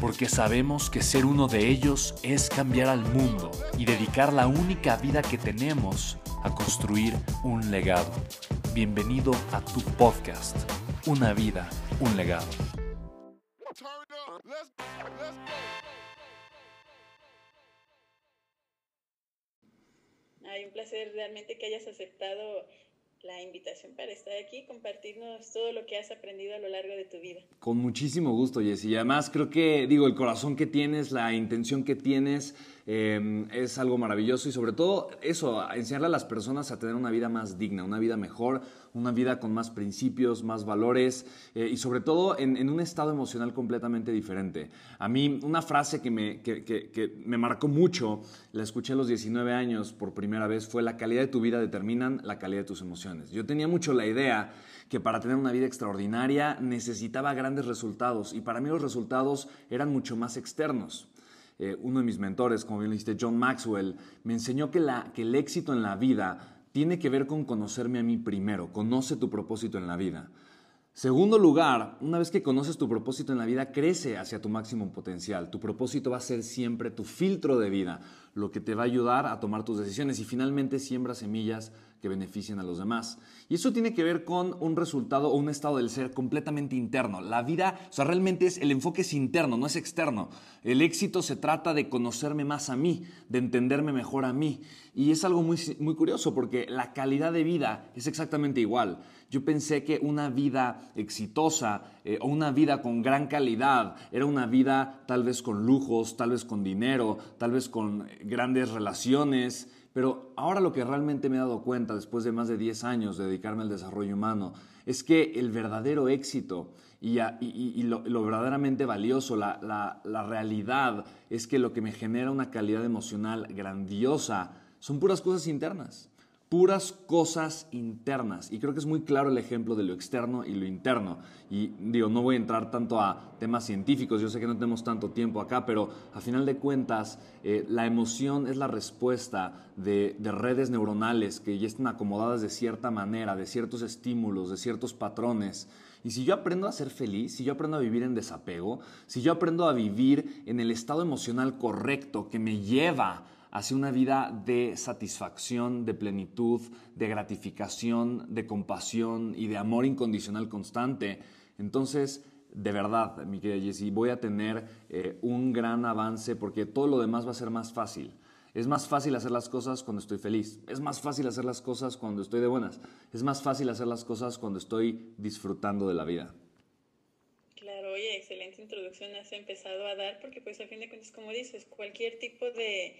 porque sabemos que ser uno de ellos es cambiar al mundo y dedicar la única vida que tenemos a construir un legado. Bienvenido a tu podcast, Una vida, un legado. Hay un placer realmente que hayas aceptado la invitación para estar aquí, compartirnos todo lo que has aprendido a lo largo de tu vida. Con muchísimo gusto, Jessy. Y además creo que, digo, el corazón que tienes, la intención que tienes, Em, es algo maravilloso y sobre todo eso, enseñarle a las personas a tener una vida más digna, una vida mejor, una vida con más principios, más valores eh, y sobre todo en, un estado emocional completamente diferente. A mí una frase que me, que, me marcó mucho, la escuché a los 19 años por primera vez, fue la calidad de tu vida determinan la calidad de tus emociones. Yo tenía mucho la idea que para tener una vida extraordinaria necesitaba grandes resultados y para mí los resultados eran mucho más externos. Eh, uno de mis mentores, como bien dijiste, John Maxwell, me enseñó que, la, que el éxito en la vida tiene que ver con conocerme a mí primero, conoce tu propósito en la vida. Segundo lugar, una vez que conoces tu propósito en la vida, crece hacia tu máximo potencial. Tu propósito va a ser siempre tu filtro de vida, lo que te va a ayudar a tomar tus decisiones y finalmente siembra semillas que beneficien a los demás. Y eso tiene que ver con un resultado o un estado del ser completamente interno. La vida, o sea, realmente es el enfoque es interno, no es externo. El éxito se trata de conocerme más a mí, de entenderme mejor a mí. Y es algo muy, muy curioso porque la calidad de vida es exactamente igual. Yo pensé que una vida exitosa eh, o una vida con gran calidad era una vida tal vez con lujos, tal vez con dinero, tal vez con grandes relaciones, pero ahora lo que realmente me he dado cuenta después de más de 10 años de dedicarme al desarrollo humano es que el verdadero éxito y, lo, verdaderamente valioso, la, la realidad, es que lo que me genera una calidad emocional grandiosa son puras cosas internas puras cosas internas. Y creo que es muy claro el ejemplo de lo externo y lo interno. Y digo, no voy a entrar tanto a temas científicos, yo sé que no tenemos tanto tiempo acá, pero a final de cuentas, eh, la emoción es la respuesta de, de, redes neuronales que ya están acomodadas de cierta manera, de ciertos estímulos, de ciertos patrones. Y si yo aprendo a ser feliz, si yo aprendo a vivir en desapego, si yo aprendo a vivir en el estado emocional correcto que me lleva hacia una vida de satisfacción, de plenitud, de gratificación, de compasión y de amor incondicional constante. Entonces, de verdad, mi querida Jessie, voy a tener eh, un gran avance porque todo lo demás va a ser más fácil. Es más fácil hacer las cosas cuando estoy feliz. Es más fácil hacer las cosas cuando estoy de buenas. Es más fácil hacer las cosas cuando estoy disfrutando de la vida. Claro, oye, excelente introducción has empezado a dar porque pues a fin de cuentas, como dices, cualquier tipo de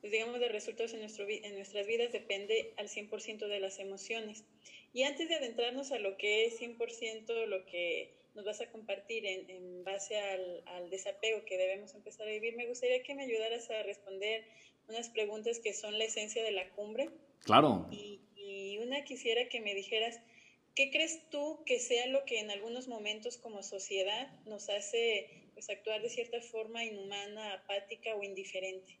pues, digamos, de resultados en, nuestro, en nuestras vidas depende al 100% de las emociones. Y antes de adentrarnos a lo que es 100% lo que nos vas a compartir en, en base al, al, desapego que debemos empezar a vivir, me gustaría que me ayudaras a responder unas preguntas que son la esencia de la cumbre. Claro. Y, y una quisiera que me dijeras, ¿qué crees tú que sea lo que en algunos momentos como sociedad nos hace pues, actuar de cierta forma inhumana, apática o indiferente?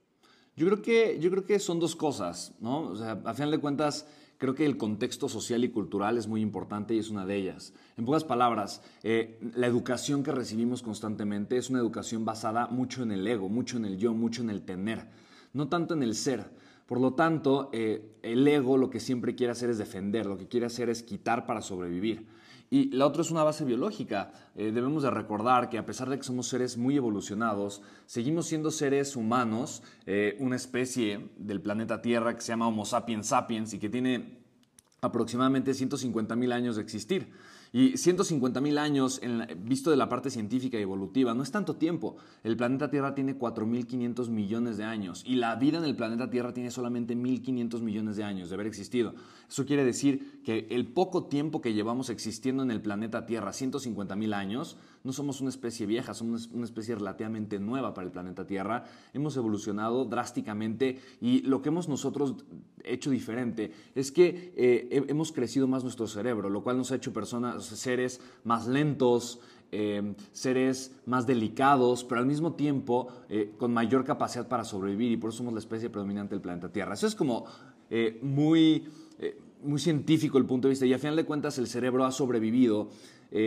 Yo creo que, yo creo que son dos cosas, ¿no? O sea, a final de cuentas, creo que el contexto social y cultural es muy importante y es una de ellas. En pocas palabras, eh, la educación que recibimos constantemente es una educación basada mucho en el ego, mucho en el yo, mucho en el tener, no tanto en el ser. Por lo tanto, eh, el ego lo que siempre quiere hacer es defender, lo que quiere hacer es quitar para sobrevivir. Y la otra es una base biológica. Eh, debemos de recordar que a pesar de que somos seres muy evolucionados, seguimos siendo seres humanos, eh, una especie del planeta Tierra que se llama Homo sapiens sapiens y que tiene aproximadamente 150 mil años de existir. Y 150 mil años, visto de la parte científica y evolutiva, no es tanto tiempo. El planeta Tierra tiene 4.500 millones de años y la vida en el planeta Tierra tiene solamente 1.500 millones de años de haber existido. Eso quiere decir que el poco tiempo que llevamos existiendo en el planeta Tierra, 150 mil años, no somos una especie vieja, somos una especie relativamente nueva para el planeta Tierra. Hemos evolucionado drásticamente y lo que hemos nosotros hecho diferente es que eh, hemos crecido más nuestro cerebro, lo cual nos ha hecho personas seres más lentos, eh, seres más delicados, pero al mismo tiempo eh, con mayor capacidad para sobrevivir y por eso somos la especie predominante del planeta Tierra. Eso es como muy, muy científico el punto de vista y a final de cuentas el cerebro ha sobrevivido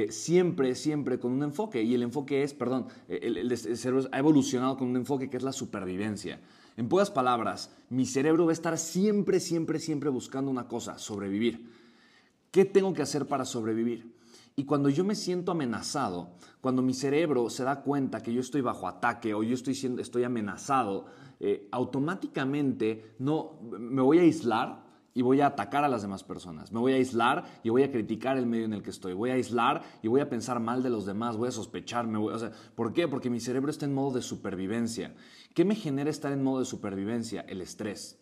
siempre, siempre con un enfoque y el enfoque es, perdón, el, el cerebro ha evolucionado con un enfoque que es la supervivencia. En pocas palabras, mi cerebro va a estar siempre, siempre, siempre buscando una cosa, sobrevivir. ¿Qué tengo que hacer para sobrevivir? Y cuando yo me siento amenazado, cuando mi cerebro se da cuenta que yo estoy bajo ataque o yo estoy, siendo, estoy amenazado, eh, automáticamente no, me voy a aislar y voy a atacar a las demás personas. Me voy a aislar y voy a criticar el medio en el que estoy. Voy a aislar y voy a pensar mal de los demás, voy a sospecharme. o sea, ¿Por qué? Porque mi cerebro está en modo de supervivencia. ¿Qué me genera estar en modo de supervivencia? El estrés.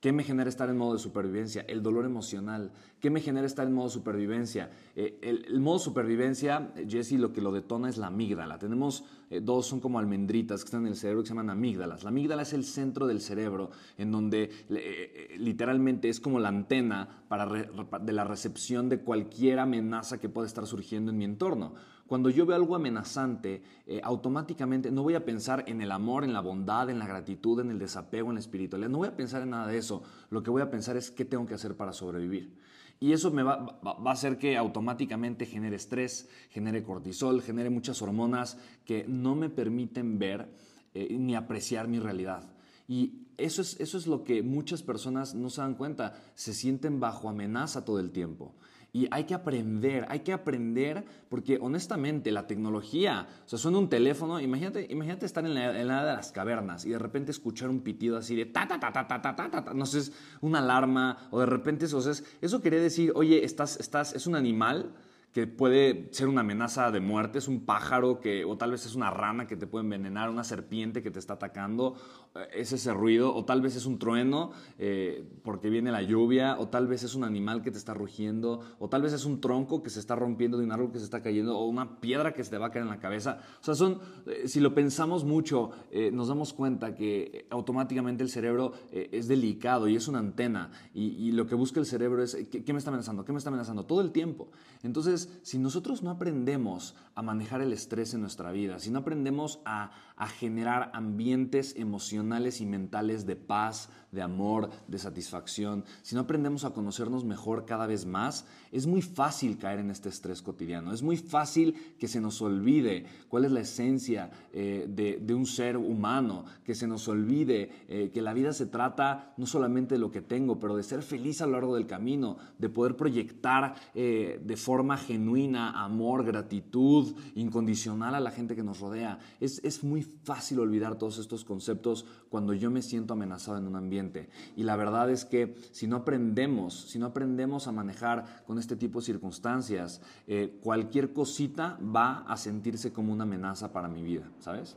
¿Qué me genera estar en modo de supervivencia? El dolor emocional. ¿Qué me genera estar en modo supervivencia? Eh, el, modo de supervivencia, Jesse, lo que lo detona es la amígdala. Tenemos eh, dos, son como almendritas que están en el cerebro que se llaman amígdalas. La amígdala es el centro del cerebro, en donde eh, literalmente es como la antena para de la recepción de cualquier amenaza que pueda estar surgiendo en mi entorno. Cuando yo veo algo amenazante, eh, automáticamente no voy a pensar en el amor, en la bondad, en la gratitud, en el desapego, en la espiritualidad. No voy a pensar en nada de eso. Lo que voy a pensar es qué tengo que hacer para sobrevivir. Y eso me va, a hacer que automáticamente genere estrés, genere cortisol, genere muchas hormonas que no me permiten ver eh, ni apreciar mi realidad. Y eso es, eso es lo que muchas personas no se dan cuenta, se sienten bajo amenaza todo el tiempo. Y hay que aprender, hay que aprender porque honestamente la tecnología, o sea, suena un teléfono, imagínate, imagínate estar en la, en la de las cavernas y de repente escuchar un pitido así de ta ta ta ta ta ta ta, ta no sé, es una alarma o de repente eso, o sea, es, eso quería decir, oye, estás, estás, es un animal que puede ser una amenaza de muerte, es un pájaro que, o tal vez es una rana que te puede envenenar, una serpiente que te está atacando, eh, es ese ruido, o tal vez es un trueno eh, porque viene la lluvia, o tal vez es un animal que te está rugiendo, o tal vez es un tronco que se está rompiendo de un árbol que se está cayendo, o una piedra que se te va a caer en la cabeza. O sea, son, eh, si lo pensamos mucho, nos damos cuenta que automáticamente el cerebro es delicado y es una antena, y, lo que busca el cerebro es, ¿qué, ¿qué me está amenazando? ¿Qué me está amenazando? Todo el tiempo. Entonces, si nosotros no aprendemos a manejar el estrés en nuestra vida, si no aprendemos a, generar ambientes emocionales y mentales de paz, de amor, de satisfacción, si no aprendemos a conocernos mejor cada vez más, es muy fácil caer en este estrés cotidiano. Es muy fácil que se nos olvide cuál es la esencia eh, de, un ser humano, que se nos olvide eh, que la vida se trata no solamente de lo que tengo, pero de ser feliz a lo largo del camino, de poder proyectar eh, de forma genuina, amor, gratitud incondicional a la gente que nos rodea. Es, es muy fácil olvidar todos estos conceptos cuando yo me siento amenazado en un ambiente. Y la verdad es que si no aprendemos, si no aprendemos a manejar con este tipo de circunstancias, eh, cualquier cosita va a sentirse como una amenaza para mi vida, ¿sabes?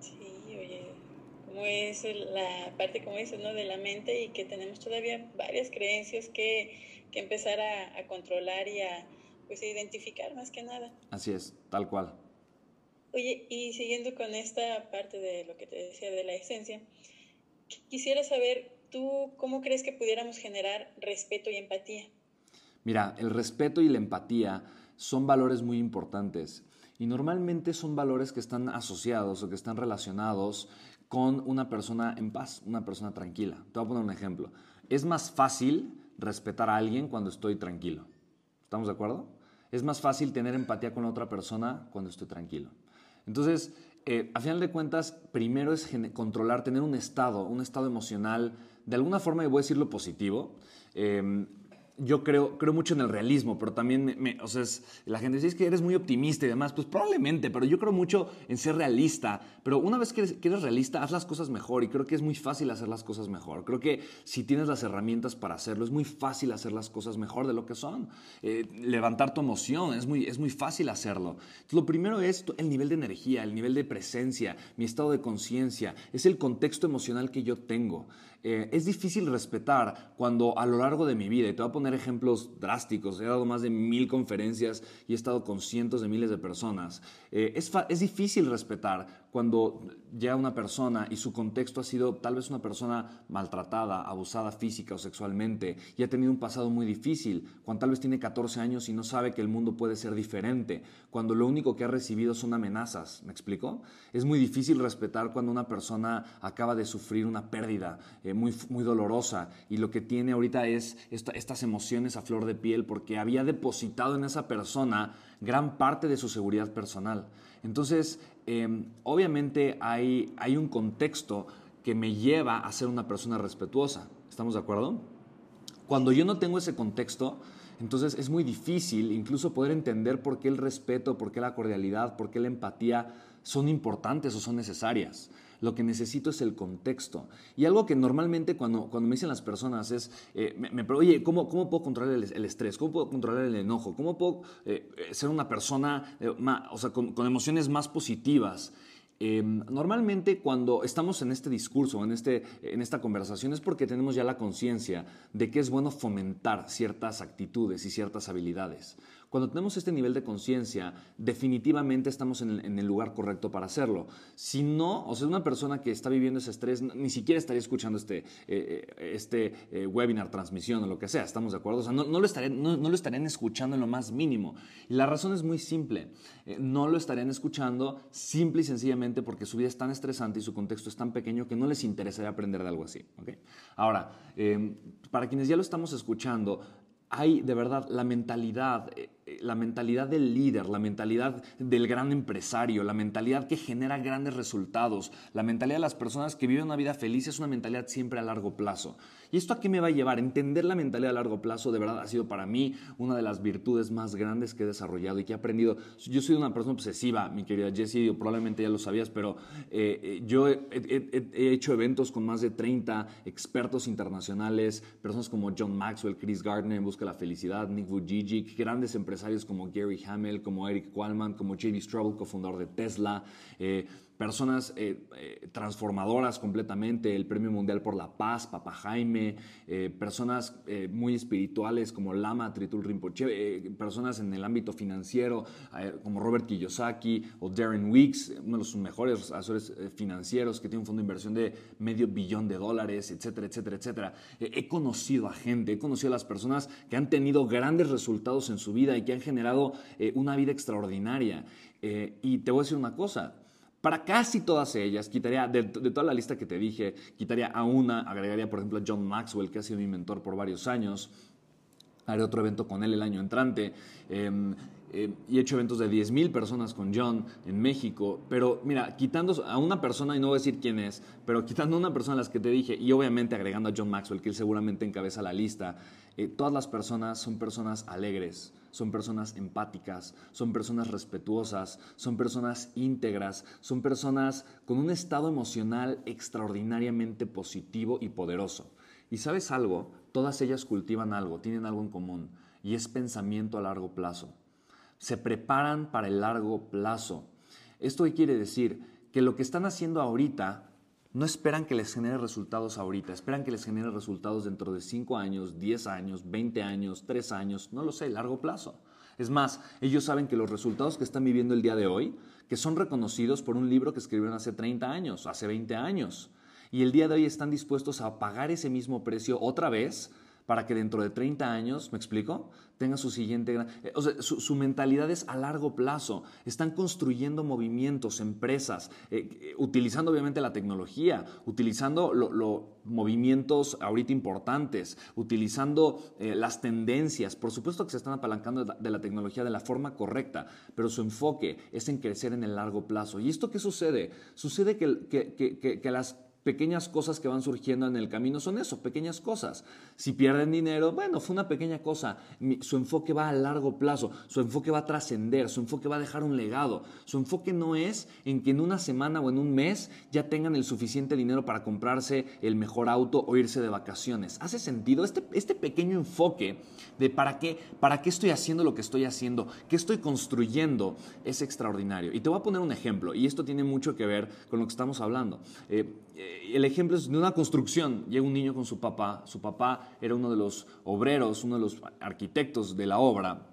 Sí, oye, como es la parte, como dices, ¿no? de la mente y que tenemos todavía varias creencias que que empezar a, controlar y a pues, identificar más que nada. Así es, tal cual. Oye, y siguiendo con esta parte de lo que te decía de la esencia, quisiera saber, ¿tú cómo crees que pudiéramos generar respeto y empatía? Mira, el respeto y la empatía son valores muy importantes y normalmente son valores que están asociados o que están relacionados con una persona en paz, una persona tranquila. Te voy a poner un ejemplo. Es más fácil respetar a alguien cuando estoy tranquilo. ¿Estamos de acuerdo? Es más fácil tener empatía con otra persona cuando estoy tranquilo. Entonces, eh, a final de cuentas, primero es controlar, tener un estado, un estado emocional, de alguna forma, y voy a decirlo positivo, em, yo creo, creo mucho en el realismo, pero también me, o sea, la gente dice que eres muy optimista y demás, pues probablemente, pero yo creo mucho en ser realista. Pero una vez que eres, realista, haz las cosas mejor y creo que es muy fácil hacer las cosas mejor. Creo que si tienes las herramientas para hacerlo, es muy fácil hacer las cosas mejor de lo que son. Eh, levantar tu emoción, es muy, es muy fácil hacerlo. lo primero es el nivel de energía, el nivel de presencia, mi estado de conciencia, es el contexto emocional que yo tengo. Eh, es difícil respetar cuando a lo largo de mi vida, y te voy a poner ejemplos drásticos, he dado más de mil conferencias y he estado con cientos de miles de personas, eh, es difícil respetar cuando llega una persona y su contexto ha sido tal vez una persona maltratada, abusada física o sexualmente y ha tenido un pasado muy difícil, cuando tal vez tiene 14 años y no sabe que el mundo puede ser diferente, cuando lo único que ha recibido son amenazas, ¿me explico? Es muy difícil respetar cuando una persona acaba de sufrir una pérdida eh, muy, muy dolorosa y lo que tiene ahorita es estas emociones a flor de piel porque había depositado en esa persona gran parte de su seguridad personal. Entonces, em, obviamente hay, hay un contexto que me lleva a ser una persona respetuosa. ¿Estamos de acuerdo? Cuando yo no tengo ese contexto, entonces es muy difícil incluso poder entender por qué el respeto, por qué la cordialidad, por qué la empatía son importantes o son necesarias. Lo que necesito es el contexto. Y algo que normalmente cuando, cuando me dicen las personas es, eh, me, oye, ¿cómo, ¿cómo, puedo controlar el, estrés? ¿Cómo puedo controlar el enojo? ¿Cómo puedo eh, ser una persona o sea, con, con emociones más positivas? Em, normalmente cuando estamos en este discurso, en, este, en esta conversación, es porque tenemos ya la conciencia de que es bueno fomentar ciertas actitudes y ciertas habilidades. Cuando tenemos este nivel de conciencia, definitivamente estamos en el, lugar correcto para hacerlo. Si no, o sea, una persona que está viviendo ese estrés ni siquiera estaría escuchando este, eh, eh, este eh, webinar, transmisión o lo que sea, ¿estamos de acuerdo? O sea, no, lo estarían, no, lo estarían escuchando en lo más mínimo. Y la razón es muy simple. no lo estarían escuchando simple y sencillamente porque su vida es tan estresante y su contexto es tan pequeño que no les interesaría aprender de algo así. Ahora, para quienes ya lo estamos escuchando, hay de verdad la mentalidad la mentalidad del líder, la mentalidad del gran empresario, la mentalidad que genera grandes resultados, la mentalidad de las personas que viven una vida feliz es una mentalidad siempre a largo plazo. ¿Y esto a qué me va a llevar? Entender la mentalidad a largo plazo de verdad ha sido para mí una de las virtudes más grandes que he desarrollado y que he aprendido. Yo soy una persona obsesiva, mi querida Jessie, probablemente ya lo sabías, pero eh, eh, yo he, he, hecho eventos con más de 30 expertos internacionales, personas como John Maxwell, Chris Gardner en Busca de la Felicidad, Nick Vujicic, grandes empresarios como Gary Hamel, como Eric Qualman, como Jamie Strobel, cofundador de Tesla. Eh, personas eh, eh, transformadoras completamente, el Premio Mundial por la Paz, Papa Jaime, eh, personas muy espirituales como Lama Tritul Rinpoche, personas en el ámbito financiero como Robert Kiyosaki o Darren Weeks, uno de los mejores asesores financieros que tiene un fondo de inversión de medio billón de dólares, etcétera, etcétera, etcétera. he conocido a gente, he conocido a las personas que han tenido grandes resultados en su vida y que han generado una vida extraordinaria. y te voy a decir una cosa, para casi todas ellas, quitaría, de, toda la lista que te dije, quitaría a una, agregaría por ejemplo a John Maxwell, que ha sido mi mentor por varios años. Haré otro evento con él el año entrante. Em, eh, y he hecho eventos de 10.000 personas con John en México. Pero mira, quitando a una persona, y no voy a decir quién es, pero quitando a una persona a las que te dije, y obviamente agregando a John Maxwell, que él seguramente encabeza la lista, eh, todas las personas son personas alegres, son personas empáticas, son personas respetuosas, son personas íntegras, son personas con un estado emocional extraordinariamente positivo y poderoso. Y sabes algo, todas ellas cultivan algo, tienen algo en común, y es pensamiento a largo plazo. Se preparan para el largo plazo. ¿Esto qué quiere decir? Que lo que están haciendo ahorita no esperan que les genere resultados ahorita, esperan que les genere resultados dentro de 5 años, 10 años, 20 años, 3 años, no lo sé, largo plazo. Es más, ellos saben que los resultados que están viviendo el día de hoy, que son reconocidos por un libro que escribieron hace 30 años, hace 20 años, y el día de hoy están dispuestos a pagar ese mismo precio otra vez para que dentro de 30 años, ¿me explico? Tenga su siguiente gran... Eh, o sea, su, mentalidad es a largo plazo. Están construyendo movimientos, empresas, eh, eh, utilizando obviamente la tecnología, utilizando los movimientos ahorita importantes, utilizando las tendencias. Por supuesto que se están apalancando de la, tecnología de la forma correcta, pero su enfoque es en crecer en el largo plazo. ¿Y esto qué sucede? Sucede que, que, que, que las pequeñas cosas que van surgiendo en el camino son eso, pequeñas cosas. Si pierden dinero, bueno, fue una pequeña cosa. su enfoque va a largo plazo, su enfoque va a trascender, su enfoque va a dejar un legado. Su enfoque no es en que en una semana o en un mes ya tengan el suficiente dinero para comprarse el mejor auto o irse de vacaciones. ¿Hace sentido? Este, este pequeño enfoque de para qué, para qué estoy haciendo lo que estoy haciendo, qué estoy construyendo, es extraordinario. Y te voy a poner un ejemplo, y esto tiene mucho que ver con lo que estamos hablando. Eh, el ejemplo es de una construcción. Llega un niño con su papá. Su papá era uno de los obreros, uno de los arquitectos de la obra,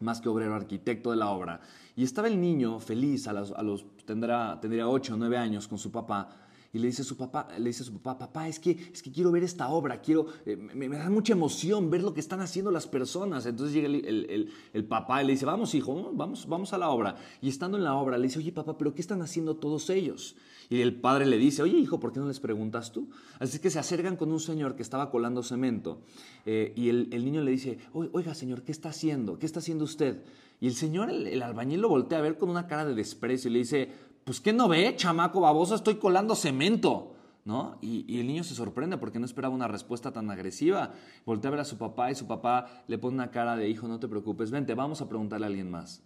más que obrero, arquitecto de la obra. Y estaba el niño feliz, a los, a los tendrá, tendría 8 o 9 años con su papá. Y le dice a su papá, le dice a su papá, papá, es que, es que quiero ver esta obra, quiero, eh, me, da mucha emoción ver lo que están haciendo las personas. Entonces llega el, el, el, papá y le dice, vamos hijo, vamos, vamos a la obra. Y estando en la obra le dice, oye papá, pero ¿qué están haciendo todos ellos? Y el padre le dice, oye hijo, ¿por qué no les preguntas tú? Así que se acercan con un señor que estaba colando cemento eh, y el, niño le dice, oiga señor, ¿qué está haciendo? ¿Qué está haciendo usted? Y el señor, el, albañil lo voltea a ver con una cara de desprecio y le dice, pues ¿qué no ve, chamaco baboso? Estoy colando cemento. ¿No? Y, y, el niño se sorprende porque no esperaba una respuesta tan agresiva. Voltea a ver a su papá y su papá le pone una cara de hijo, no te preocupes, vente, vamos a preguntarle a alguien más.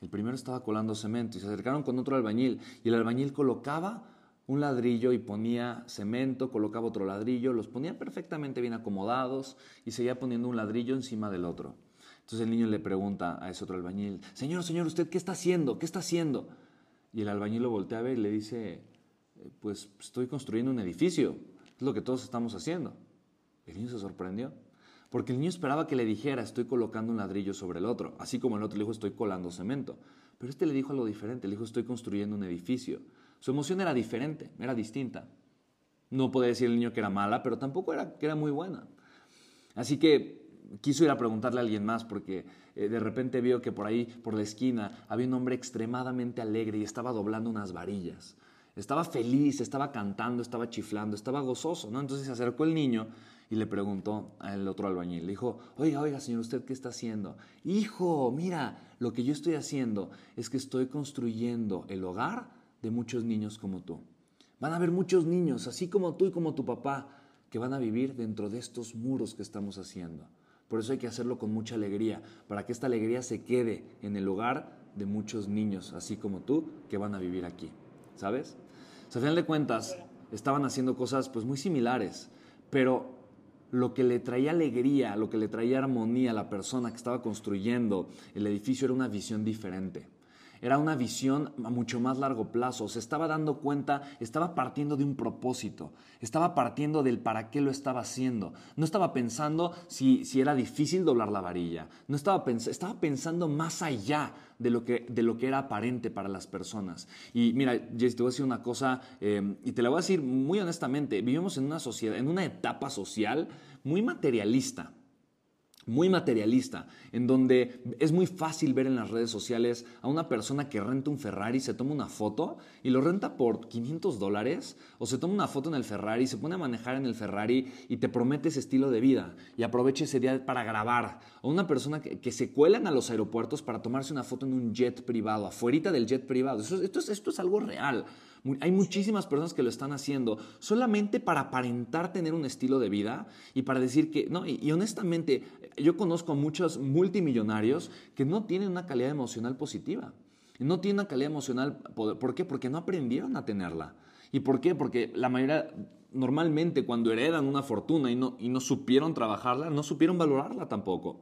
El primero estaba colando cemento y se acercaron con otro albañil y el albañil colocaba un ladrillo y ponía cemento, colocaba otro ladrillo, los ponía perfectamente bien acomodados y seguía poniendo un ladrillo encima del otro. Entonces el niño le pregunta a ese otro albañil, Señor, señor, ¿usted qué está haciendo? ¿Qué está haciendo? Y el albañil lo voltea a ver y le dice, eh, pues estoy construyendo un edificio, es lo que todos estamos haciendo. El niño se sorprendió. Porque el niño esperaba que le dijera, estoy colocando un ladrillo sobre el otro, así como el otro le dijo, estoy colando cemento. Pero este le dijo algo diferente, le dijo, estoy construyendo un edificio. Su emoción era diferente, era distinta. No puede decir el niño que era mala, pero tampoco era que era muy buena. Así que quiso ir a preguntarle a alguien más porque eh, de repente vio que por ahí, por la esquina, había un hombre extremadamente alegre y estaba doblando unas varillas. Estaba feliz, estaba cantando, estaba chiflando, estaba gozoso, ¿no? Entonces se acercó el niño y le preguntó al otro albañil, le dijo, oiga, oiga, señor, ¿usted qué está haciendo? Hijo, mira, lo que yo estoy haciendo es que estoy construyendo el hogar de muchos niños como tú. Van a haber muchos niños, así como tú y como tu papá, que van a vivir dentro de estos muros que estamos haciendo. Por eso hay que hacerlo con mucha alegría, para que esta alegría se quede en el hogar de muchos niños, así como tú, que van a vivir aquí. ¿Sabes? O sea, a final de cuentas, estaban haciendo cosas pues muy similares, pero lo que le traía alegría, lo que le traía armonía a la persona que estaba construyendo el edificio era una visión diferente. Era una visión a mucho más largo plazo. Se estaba dando cuenta, estaba partiendo de un propósito, estaba partiendo del para qué lo estaba haciendo. No estaba pensando si, si era difícil doblar la varilla. No estaba, estaba pensando más allá de lo, que, de lo que era aparente para las personas. Y mira, Jess, te voy a decir una cosa, eh, y te la voy a decir muy honestamente. Vivimos en una sociedad, en una etapa social muy materialista muy materialista, en donde es muy fácil ver en las redes sociales a una persona que renta un Ferrari, se toma una foto y lo renta por 500 dólares, o se toma una foto en el Ferrari, se pone a manejar en el Ferrari y te promete ese estilo de vida y aprovecha ese día para grabar, o una persona que, se cuelan a los aeropuertos para tomarse una foto en un jet privado, afuera del jet privado. esto, es, esto es algo real. Hay muchísimas personas que lo están haciendo solamente para aparentar tener un estilo de vida y para decir que, no, y, honestamente, yo conozco a muchos multimillonarios que no tienen una calidad emocional positiva. No tienen una calidad emocional, ¿por qué? Porque no aprendieron a tenerla. ¿Y por qué? Porque la mayoría, normalmente cuando heredan una fortuna y no, y no supieron trabajarla, no supieron valorarla tampoco.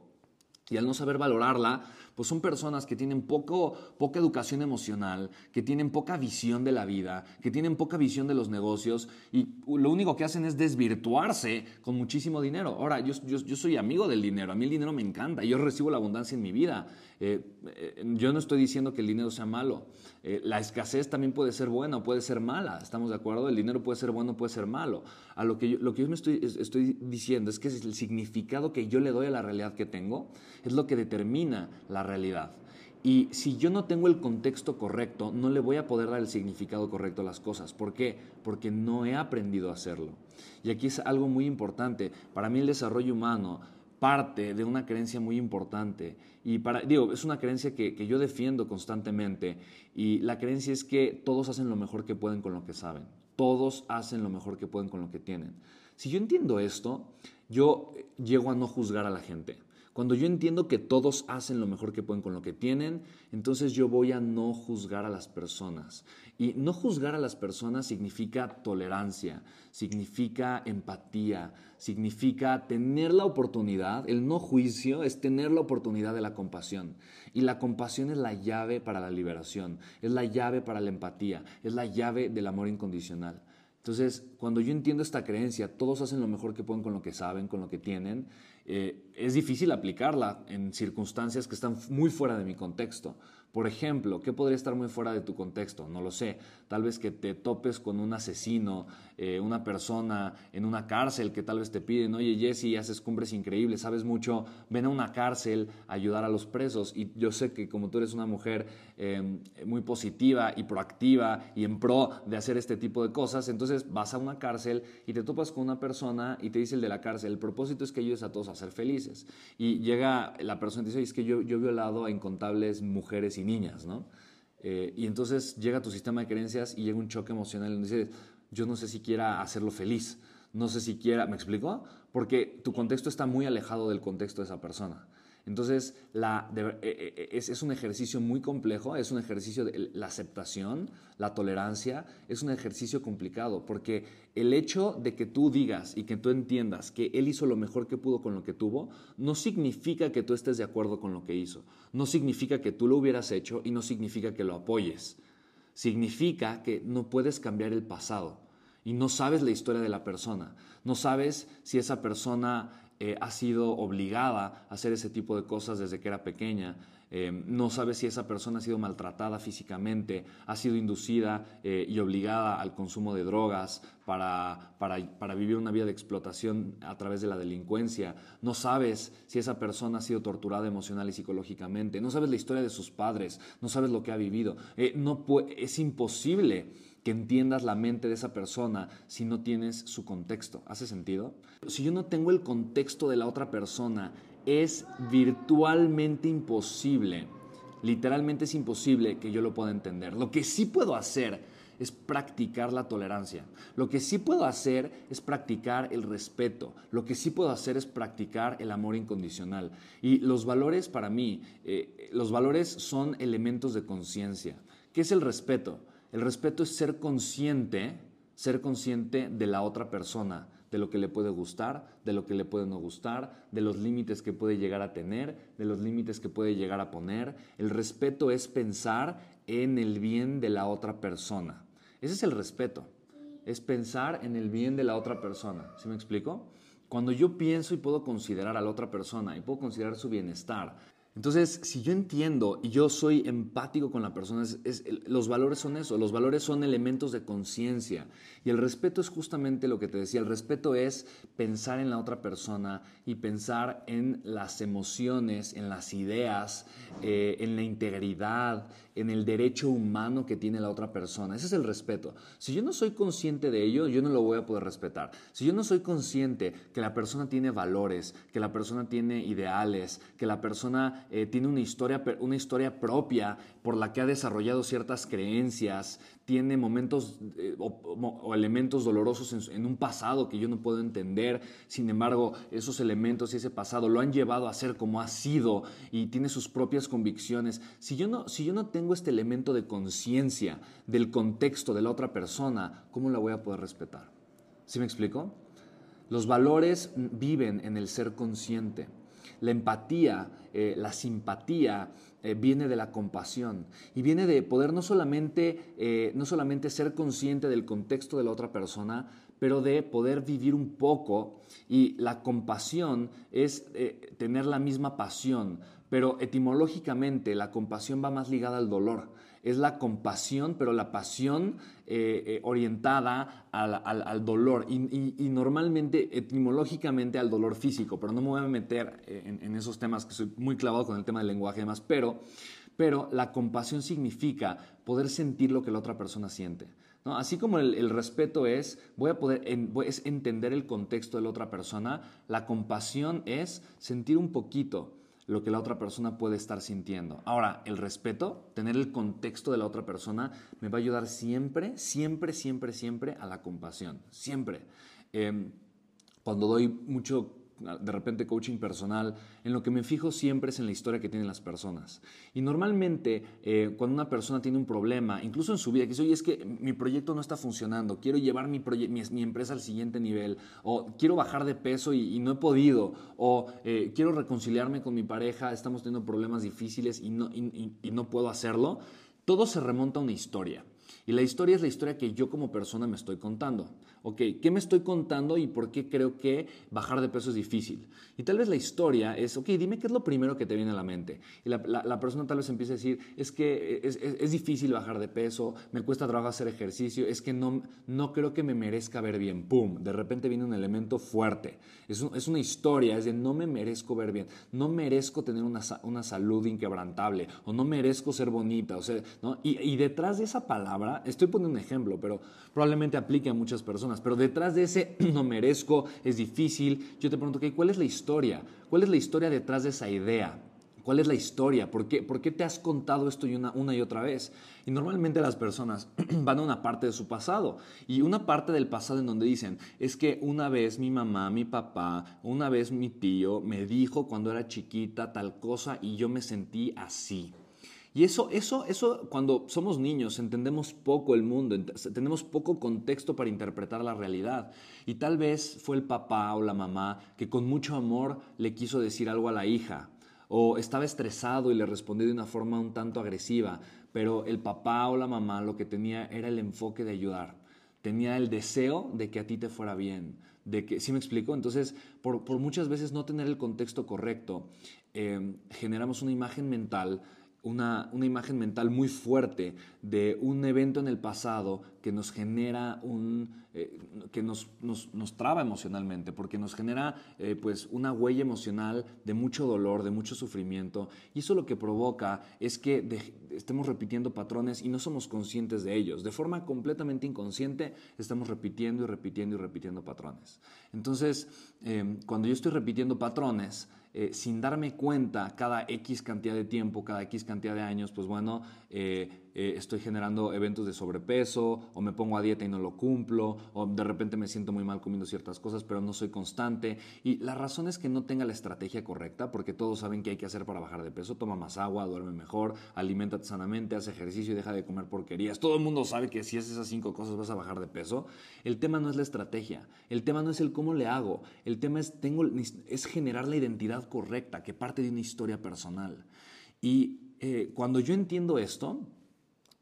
Y al no saber valorarla, pues son personas que tienen poco, poca educación emocional, que tienen poca visión de la vida, que tienen poca visión de los negocios y lo único que hacen es desvirtuarse con muchísimo dinero. Ahora, yo, yo, soy amigo del dinero, a mí el dinero me encanta, yo recibo la abundancia en mi vida. Eh, eh, yo no estoy diciendo que el dinero sea malo. Eh, la escasez también puede ser buena o puede ser mala, ¿estamos de acuerdo? El dinero puede ser bueno o puede ser malo. A lo que yo, lo que yo me estoy, estoy diciendo es que el significado que yo le doy a la realidad que tengo, es lo que determina la realidad. Y si yo no tengo el contexto correcto, no le voy a poder dar el significado correcto a las cosas. ¿Por qué? Porque no he aprendido a hacerlo. Y aquí es algo muy importante. Para mí el desarrollo humano parte de una creencia muy importante. Y para, digo, es una creencia que, que yo defiendo constantemente. Y la creencia es que todos hacen lo mejor que pueden con lo que saben todos hacen lo mejor que pueden con lo que tienen. Si yo entiendo esto, yo llego a no juzgar a la gente. Cuando yo entiendo que todos hacen lo mejor que pueden con lo que tienen, entonces yo voy a no juzgar a las personas. Y no juzgar a las personas significa tolerancia, significa empatía, significa tener la oportunidad, el no juicio es tener la oportunidad de la compasión. Y la compasión es la llave para la liberación, es la llave para la empatía, es la llave del amor incondicional. Entonces, cuando yo entiendo esta creencia, todos hacen lo mejor que pueden con lo que saben, con lo que tienen, eh, es difícil aplicarla en circunstancias que están muy fuera de mi contexto. Por ejemplo, ¿qué podría estar muy fuera de tu contexto? No lo sé. Tal vez que te topes con un asesino, eh, una persona en una cárcel que tal vez te piden, oye Jesse, haces cumbres increíbles, sabes mucho, ven a una cárcel a ayudar a los presos. Y yo sé que como tú eres una mujer em, muy positiva y proactiva y en pro de hacer este tipo de cosas, entonces vas a una cárcel y te topas con una persona y te dice el de la cárcel, el propósito es que ayudes a todos a ser felices. Y llega la persona y dice, es que yo, yo he violado a incontables mujeres niñas, ¿no? Eh, y entonces llega tu sistema de creencias y llega un choque emocional y dices, yo no sé si quiera hacerlo feliz, no sé si quiera, ¿me explico? Porque tu contexto está muy alejado del contexto de esa persona. Entonces, eh, eh, es, un ejercicio muy complejo, es un ejercicio de la aceptación, la tolerancia, es un ejercicio complicado, porque el hecho de que tú digas y que tú entiendas que él hizo lo mejor que pudo con lo que tuvo, no significa que tú estés de acuerdo con lo que hizo, no significa que tú lo hubieras hecho y no significa que lo apoyes. Significa que no puedes cambiar el pasado y no sabes la historia de la persona, no sabes si esa persona eh, ha sido obligada a hacer ese tipo de cosas desde que era pequeña. Eh, no sabe si esa persona ha sido maltratada físicamente, ha sido inducida eh, y obligada al consumo de drogas para, para, vivir una vida de explotación a través de la delincuencia. No sabes si esa persona ha sido torturada emocional y psicológicamente. No sabes la historia de sus padres. No sabes lo que ha vivido. no es imposible que entiendas la mente de esa persona si no tienes su contexto. ¿Hace sentido? Si yo no tengo el contexto de la otra persona, es virtualmente imposible, literalmente es imposible que yo lo pueda entender. Lo que sí puedo hacer es practicar la tolerancia. Lo que sí puedo hacer es practicar el respeto. Lo que sí puedo hacer es practicar el amor incondicional. Y los valores para mí, eh, los valores son elementos de conciencia. ¿Qué es el respeto? El respeto es ser consciente, ser consciente de la otra persona, de lo que le puede gustar, de lo que le puede no gustar, de los límites que puede llegar a tener, de los límites que puede llegar a poner. El respeto es pensar en el bien de la otra persona. Ese es el respeto, es pensar en el bien de la otra persona. ¿Sí me explico? Cuando yo pienso y puedo considerar a la otra persona y puedo considerar su bienestar, entonces, si yo entiendo y yo soy empático con la persona, los valores son eso, los valores son elementos de conciencia. Y el respeto es justamente lo que te decía, el respeto es pensar en la otra persona y pensar en las emociones, en las ideas, eh, en la integridad, en el derecho humano que tiene la otra persona. Ese es el respeto. Si yo no soy consciente de ello, yo no lo voy a poder respetar. Si yo no soy consciente que la persona tiene valores, que la persona tiene ideales, que la persona eh, tiene una historia, una historia propia por la que ha desarrollado ciertas creencias, tiene momentos eh, o, elementos dolorosos en, un pasado que yo no puedo entender, sin embargo, esos elementos y ese pasado lo han llevado a ser como ha sido y tiene sus propias convicciones. Si yo no, si yo no tengo este elemento de conciencia del contexto de la otra persona, ¿cómo la voy a poder respetar? ¿Sí me explico? Los valores viven en el ser consciente. La empatía, eh, la simpatía, eh, viene de la compasión y viene de poder no solamente, eh, no solamente ser consciente del contexto de la otra persona, pero de poder vivir un poco y la compasión es tener la misma pasión, pero etimológicamente la compasión va más ligada al dolor es la compasión, pero la pasión eh, eh, orientada al, dolor y, normalmente etimológicamente al dolor físico, pero no me voy a meter eh, en, esos temas que soy muy clavado con el tema del lenguaje y demás, pero, pero la compasión significa poder sentir lo que la otra persona siente. ¿no? Así como el, respeto es, voy a poder es entender el contexto de la otra persona, la compasión es sentir un poquito lo que la otra persona puede estar sintiendo. Ahora, el respeto, tener el contexto de la otra persona, me va a ayudar siempre, siempre, siempre, siempre a la compasión. Siempre. Em, cuando doy mucho de repente coaching personal, en lo que me fijo siempre es en la historia que tienen las personas. Y normalmente eh, cuando una persona tiene un problema, incluso en su vida, que dice, oye, es que mi proyecto no está funcionando, quiero llevar mi, empresa al siguiente nivel, o quiero bajar de peso y, no he podido, o eh, quiero reconciliarme con mi pareja, estamos teniendo problemas difíciles y no puedo hacerlo, todo se remonta a una historia. Y la historia es la historia que yo como persona me estoy contando. Ok, ¿qué me estoy contando y por qué creo que bajar de peso es difícil? Y tal vez la historia es, ok, dime qué es lo primero que te viene a la mente. Y la, persona tal vez empiece a decir, es que es, difícil bajar de peso, me cuesta trabajo hacer ejercicio, es que no, no creo que me merezca ver bien. ¡Pum! De repente viene un elemento fuerte. Es, es una historia, es de no me merezco ver bien, no merezco tener una, una salud inquebrantable o no merezco ser bonita. O sea, ¿no? y, y detrás de esa palabra, estoy poniendo un ejemplo, pero probablemente aplique a muchas personas pero detrás de ese no merezco, es difícil, yo te pregunto, ¿cuál es la historia? ¿Cuál es la historia detrás de esa idea? ¿Cuál es la historia? ¿Por qué, ¿Por qué te has contado esto una, una, y otra vez? Y normalmente las personas van a una parte de su pasado. Y una parte del pasado en donde dicen, es que una vez mi mamá, mi papá, una vez mi tío me dijo cuando era chiquita tal cosa y yo me sentí así. Y eso, eso, eso, cuando somos niños entendemos poco el mundo, tenemos poco contexto para interpretar la realidad. Y tal vez fue el papá o la mamá que con mucho amor le quiso decir algo a la hija, o estaba estresado y le respondió de una forma un tanto agresiva, pero el papá o la mamá lo que tenía era el enfoque de ayudar, tenía el deseo de que a ti te fuera bien, de que, ¿sí me explico? Entonces, por, muchas veces no tener el contexto correcto, eh, generamos una imagen mental una, imagen mental muy fuerte de un evento en el pasado que nos genera un, eh, que nos, nos, traba emocionalmente, porque nos genera eh, pues una huella emocional de mucho dolor, de mucho sufrimiento, y eso lo que provoca es que estemos repitiendo patrones y no somos conscientes de ellos. De forma completamente inconsciente estamos repitiendo y repitiendo y repitiendo patrones. Entonces, eh, cuando yo estoy repitiendo patrones, eh, sin darme cuenta cada X cantidad de tiempo, cada X cantidad de años, pues bueno, eh, eh, estoy generando eventos de sobrepeso o me pongo a dieta y no lo cumplo o de repente me siento muy mal comiendo ciertas cosas pero no soy constante y la razón es que no tenga la estrategia correcta porque todos saben qué hay que hacer para bajar de peso, toma más agua, duerme mejor, alimentate sanamente, hace ejercicio y deja de comer porquerías. Todo el mundo sabe que si haces esas cinco cosas vas a bajar de peso. El tema no es la estrategia, el tema no es el cómo le hago, el tema es, tengo, es generar la identidad correcta que parte de una historia personal. Y eh, cuando yo entiendo esto,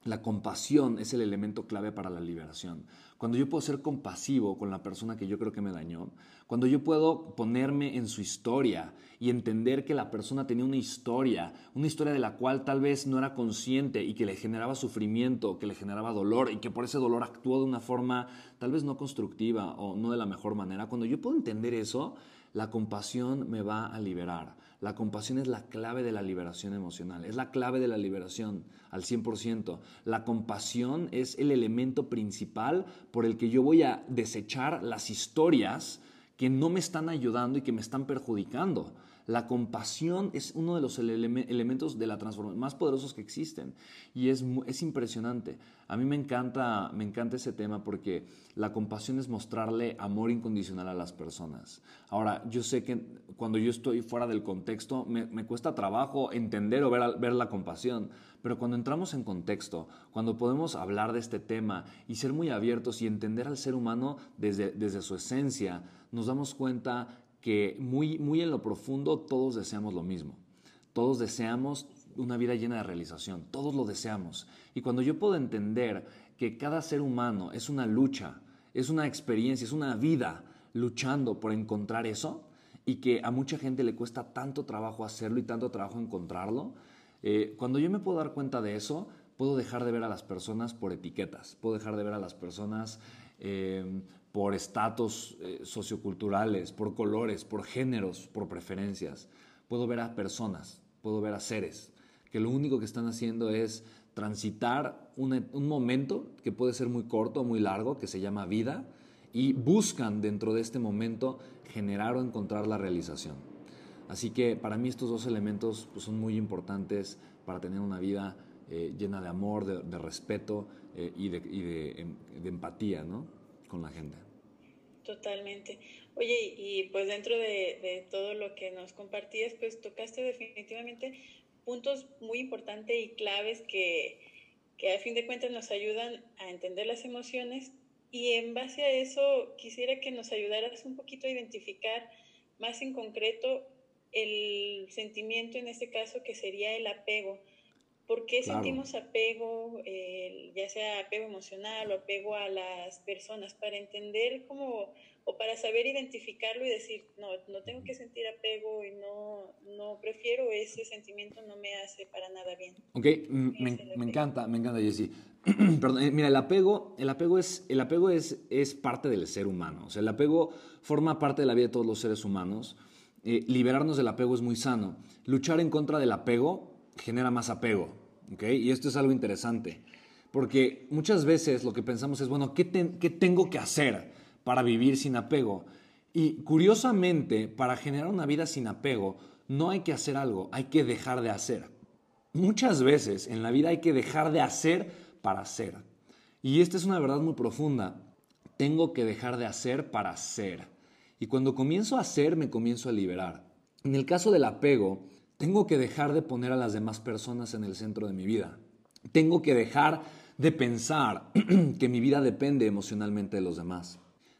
la compasión es el elemento clave para la liberación. Cuando yo puedo ser compasivo con la persona que yo creo que me dañó, cuando yo puedo ponerme en su historia y entender que la persona tenía una historia, una historia de la cual tal vez no era consciente y que le generaba sufrimiento, que le generaba dolor y que por ese dolor actuó de una forma tal vez no constructiva o no de la mejor manera, cuando yo puedo entender eso, la compasión me va a liberar. La compasión es la clave de la liberación emocional, es la clave de la liberación al 100%. La compasión es el elemento principal por el que yo voy a desechar las historias que no me están ayudando y que me están perjudicando. La compasión es uno de los elementos de la transformación más poderosos que existen y es, es impresionante. A mí me encanta, me encanta ese tema porque la compasión es mostrarle amor incondicional a las personas. Ahora, yo sé que cuando yo estoy fuera del contexto me, me cuesta trabajo entender o ver, ver la compasión, pero cuando entramos en contexto, cuando podemos hablar de este tema y ser muy abiertos y entender al ser humano desde, desde su esencia, nos damos cuenta que muy, muy en lo profundo todos deseamos lo mismo. Todos deseamos una vida llena de realización, todos lo deseamos. Y cuando yo puedo entender que cada ser humano es una lucha, es una experiencia, es una vida luchando por encontrar eso y que a mucha gente le cuesta tanto trabajo hacerlo y tanto trabajo encontrarlo, eh, cuando yo me puedo dar cuenta de eso, puedo dejar de ver a las personas por etiquetas, puedo dejar de ver a las personas eh, por estatus eh, socioculturales, por colores, por géneros, por preferencias. Puedo ver a personas, puedo ver a seres, que lo único que están haciendo es transitar un, momento que puede ser muy corto o muy largo, que se llama vida, y buscan dentro de este momento generar o encontrar la realización. Así que para mí estos dos elementos pues, son muy importantes para tener una vida eh, llena de amor, de, respeto eh, y, em, de, empatía ¿no? Con la gente. Totalmente. Oye, y pues dentro de, todo lo que nos compartías, pues tocaste definitivamente puntos muy importantes y claves que, que a fin de cuentas nos ayudan a entender las emociones y en base a eso quisiera que nos ayudaras un poquito a identificar más en concreto el sentimiento en este caso que sería el apego. ¿Por qué sentimos apego, ya sea apego emocional o apego a las personas? Para entender cómo, o para saber identificarlo y decir, no, no tengo que sentir apego y no, no prefiero ese sentimiento, no me hace para nada bien. Ok, me, me encanta, me encanta, Jessie. Perdón, eh, mira, el apego, el apego, es, el apego es, es parte del ser humano. O sea, el apego forma parte de la vida de todos los seres humanos. Eh, liberarnos del apego es muy sano. Luchar en contra del apego genera más apego. Y esto es algo interesante. Porque muchas veces lo que pensamos es, bueno, ¿qué, ¿qué tengo que hacer para vivir sin apego? Y curiosamente, para generar una vida sin apego, no hay que hacer algo, hay que dejar de hacer. Muchas veces en la vida hay que dejar de hacer para ser. Y esta es una verdad muy profunda. Tengo que dejar de hacer para ser. Y cuando comienzo a hacer, me comienzo a liberar. En el caso del apego, tengo que dejar de poner a las demás personas en el centro de mi vida. Tengo que dejar de pensar que mi vida depende emocionalmente de los demás.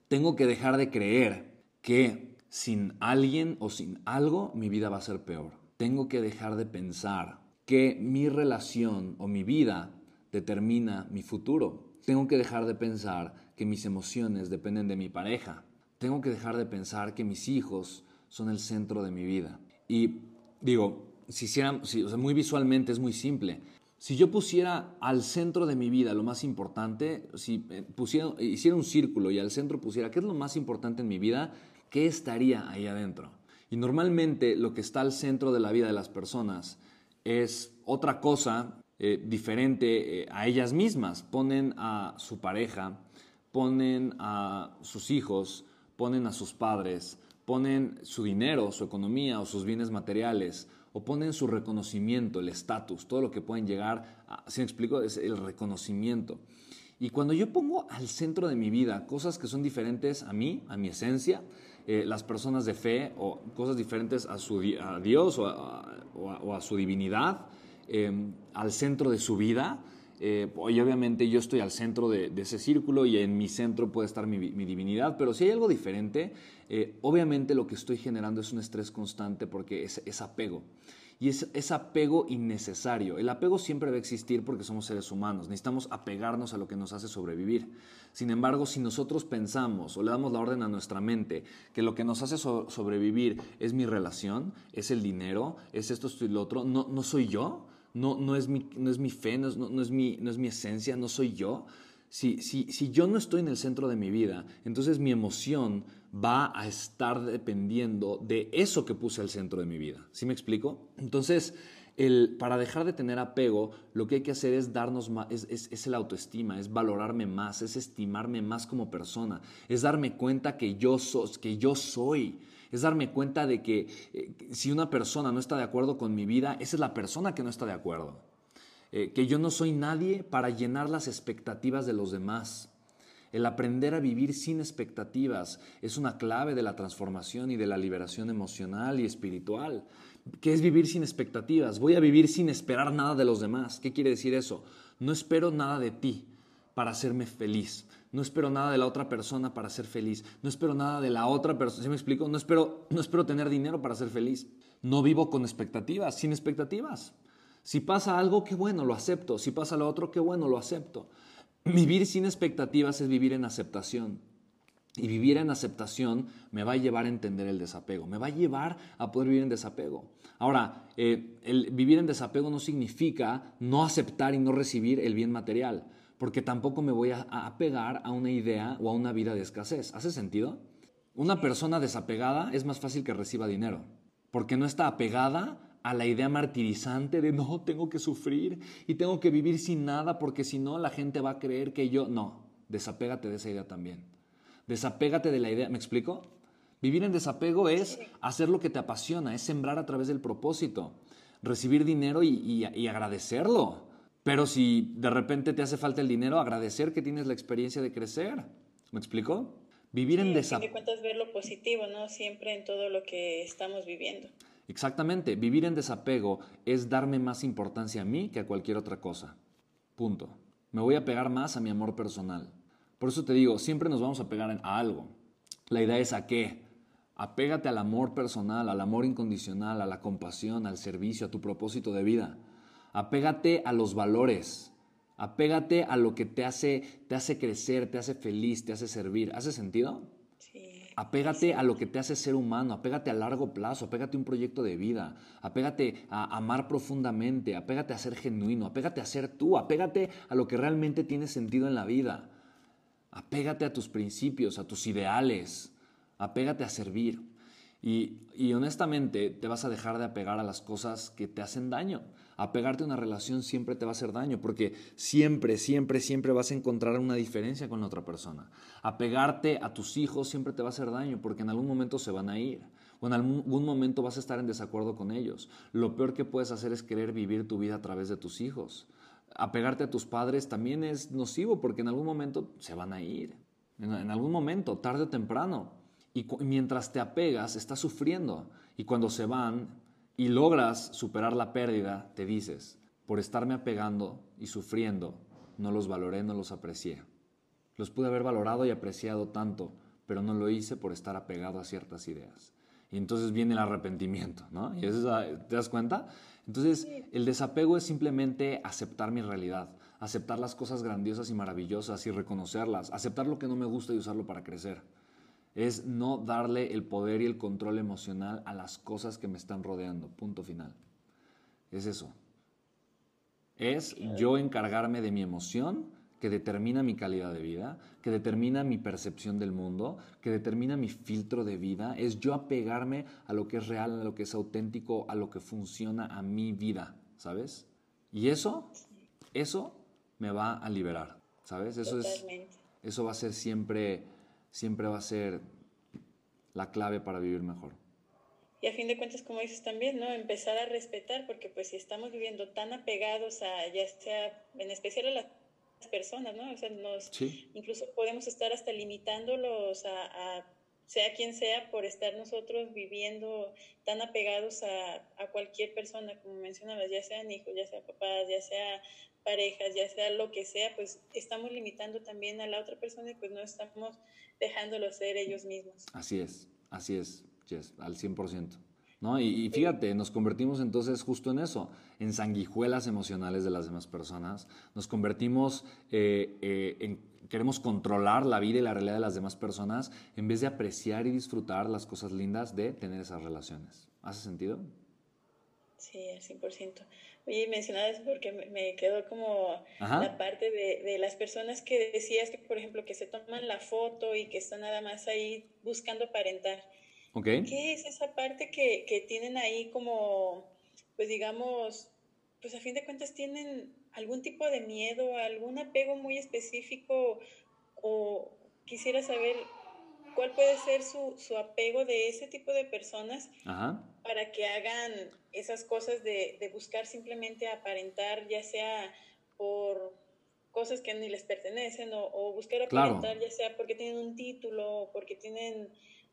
Tengo que dejar de creer que sin alguien o sin algo mi vida va a ser peor. Tengo que dejar de pensar que mi relación o mi vida determina mi futuro. Tengo que dejar de pensar que mis emociones dependen de mi pareja. Tengo que dejar de pensar que mis hijos son el centro de mi vida. Y digo, si hicieran, muy visualmente es muy simple. Si yo pusiera al centro de mi vida lo más importante, si eh, pusiera, hiciera un círculo y al centro pusiera qué es lo más importante en mi vida, ¿qué estaría ahí adentro? Y normalmente lo que está al centro de la vida de las personas es otra cosa eh, diferente eh, a ellas mismas. Ponen a su pareja, ponen a sus hijos, ponen a sus padres, ponen su dinero, su economía o sus bienes materiales, o ponen su reconocimiento, el estatus, todo lo que pueden llegar a, si me explico, es el reconocimiento. Y cuando yo pongo al centro de mi vida cosas que son diferentes a mí, a mi esencia, eh, las personas de fe o cosas diferentes a, su, Dios o a su divinidad, Em, al centro de su vida. Eh, obviamente yo estoy al centro de, ese círculo y en mi centro puede estar mi, divinidad, pero si hay algo diferente, eh, obviamente lo que estoy generando es un estrés constante porque es, es apego. Y es, es, apego innecesario. El apego siempre va a existir porque somos seres humanos. Necesitamos apegarnos a lo que nos hace sobrevivir. Sin embargo, si nosotros pensamos o le damos la orden a nuestra mente que lo que nos hace sobrevivir es mi relación, es el dinero, es esto, esto y lo otro, no, no soy yo, no, no, es, mi, no es mi fe, no es, no, es mi, no es mi esencia, no soy yo. Si, si, si, yo no estoy en el centro de mi vida, entonces mi emoción va a estar dependiendo de eso que puse al centro de mi vida. ¿Sí me explico? Entonces, el, para dejar de tener apego, lo que hay que hacer es darnos es, es, es el autoestima, es valorarme más, es estimarme más como persona, es darme cuenta que yo, so, que yo soy es darme cuenta de que eh, si una persona no está de acuerdo con mi vida, esa es la persona que no está de acuerdo. Eh, que yo no soy nadie para llenar las expectativas de los demás. El aprender a vivir sin expectativas es una clave de la transformación y de la liberación emocional y espiritual. ¿Qué es vivir sin expectativas? Voy a vivir sin esperar nada de los demás. ¿Qué quiere decir eso? No espero nada de ti para hacerme feliz. No espero nada de la otra persona para ser feliz. No espero nada de la otra persona. ¿Sí me explico? No espero, no espero tener dinero para ser feliz. No vivo con expectativas, sin expectativas. Si pasa algo, qué bueno, lo acepto. Si pasa lo otro, qué bueno, lo acepto. Vivir sin expectativas es vivir en aceptación. Y vivir en aceptación me va a llevar a entender el desapego, me va a llevar a poder vivir en desapego. Ahora, eh, vivir en desapego no significa no aceptar y no recibir el bien material porque tampoco me voy a apegar a una idea o a una vida de escasez. ¿Hace sentido? Una persona desapegada es más fácil que reciba dinero, porque no está apegada a la idea martirizante de no, tengo que sufrir y tengo que vivir sin nada porque si no la gente va a creer que yo... No, desapégate de esa idea también. Desapégate de la idea, ¿me explico? Vivir en desapego es hacer lo que te apasiona, es sembrar a través del propósito, recibir dinero y, agradecerlo. Pero si de repente te hace falta el dinero, agradecer que tienes la experiencia de crecer. ¿Me explico? Vivir en desapego. cuentas ver lo positivo, ¿no? Siempre en todo lo que estamos viviendo. Exactamente. Vivir en desapego es darme más importancia a mí que a cualquier otra cosa. Punto. Me voy a pegar más a mi amor personal. Por eso te digo, siempre nos vamos a pegar a algo. La idea es a qué. Apégate al amor personal, al amor incondicional, a la compasión, al servicio, a tu propósito de vida. Apégate a los valores. Apégate a lo que te hace, te hace crecer, te hace feliz, te hace servir. ¿Hace sentido? Sí. Apégate a lo que te hace ser humano, apégate a largo plazo, apégate a un proyecto de vida, apégate a amar profundamente, apégate a ser genuino, apégate a ser tú, apégate a lo que realmente tiene sentido en la vida. Apégate a tus principios, a tus ideales, apégate a servir. Y, honestamente te vas a dejar de apegar a las cosas que te hacen daño. Apegarte a una relación siempre te va a hacer daño porque siempre, siempre, siempre vas a encontrar una diferencia con la otra persona. Apegarte a tus hijos siempre te va a hacer daño porque en algún momento se van a ir o en algún momento vas a estar en desacuerdo con ellos. Lo peor que puedes hacer es querer vivir tu vida a través de tus hijos. Apegarte a tus padres también es nocivo porque en algún momento se van a ir. En algún momento, tarde o temprano. Y mientras te apegas, estás sufriendo. Y cuando se van y logras superar la pérdida, te dices, por estarme apegando y sufriendo, no los valoré, no los aprecié. Los pude haber valorado y apreciado tanto, pero no lo hice por estar apegado a ciertas ideas. Y entonces viene el arrepentimiento, ¿no? ¿Y eso, ¿Te das cuenta? Entonces, el desapego es simplemente aceptar mi realidad, aceptar las cosas grandiosas y maravillosas y reconocerlas, aceptar lo que no me gusta y usarlo para crecer es no darle el poder y el control emocional a las cosas que me están rodeando. Punto final. Es eso. Es yo encargarme de mi emoción que determina mi calidad de vida, que determina mi percepción del mundo, que determina mi filtro de vida. Es yo apegarme a lo que es real, a lo que es auténtico, a lo que funciona a mi vida, ¿sabes? Y eso, eso me va a liberar, ¿sabes? Eso, es, eso va a ser siempre siempre va a ser la clave para vivir mejor. Y a fin de cuentas, como dices también, ¿no? Empezar a respetar, porque pues si estamos viviendo tan apegados a, ya sea, en especial a las personas, ¿no? O sea, nos, incluso podemos estar hasta limitándolos a, sea quien sea, por estar nosotros viviendo tan apegados a, a cualquier persona, como mencionabas, ya sean hijos, ya sea papás, ya sea parejas, ya sea lo que sea, pues estamos limitando también a la otra persona y pues no estamos dejándolo ser ellos mismos. Así es, así es, Jess, al 100%. ¿No? Y, fíjate, nos convertimos entonces justo en eso, en sanguijuelas emocionales de las demás personas. Nos convertimos eh, eh, en queremos controlar la vida y la realidad de las demás personas en vez de apreciar y disfrutar las cosas lindas de tener esas relaciones. ¿Hace sentido? Sí, al 100%. Oye, mencionabas porque me quedó como la parte de, las personas que decías que, por ejemplo, que se toman la foto y que están nada más ahí buscando aparentar. Okay. ¿Qué es esa parte que, que tienen ahí como, pues digamos, pues a fin de cuentas tienen algún tipo de miedo, algún apego muy específico o quisiera saber cuál puede ser su, su apego de ese tipo de personas para que hagan esas cosas de, de, buscar simplemente aparentar, ya sea por cosas que ni les pertenecen o, o buscar aparentar, ya sea porque tienen un título o porque tienen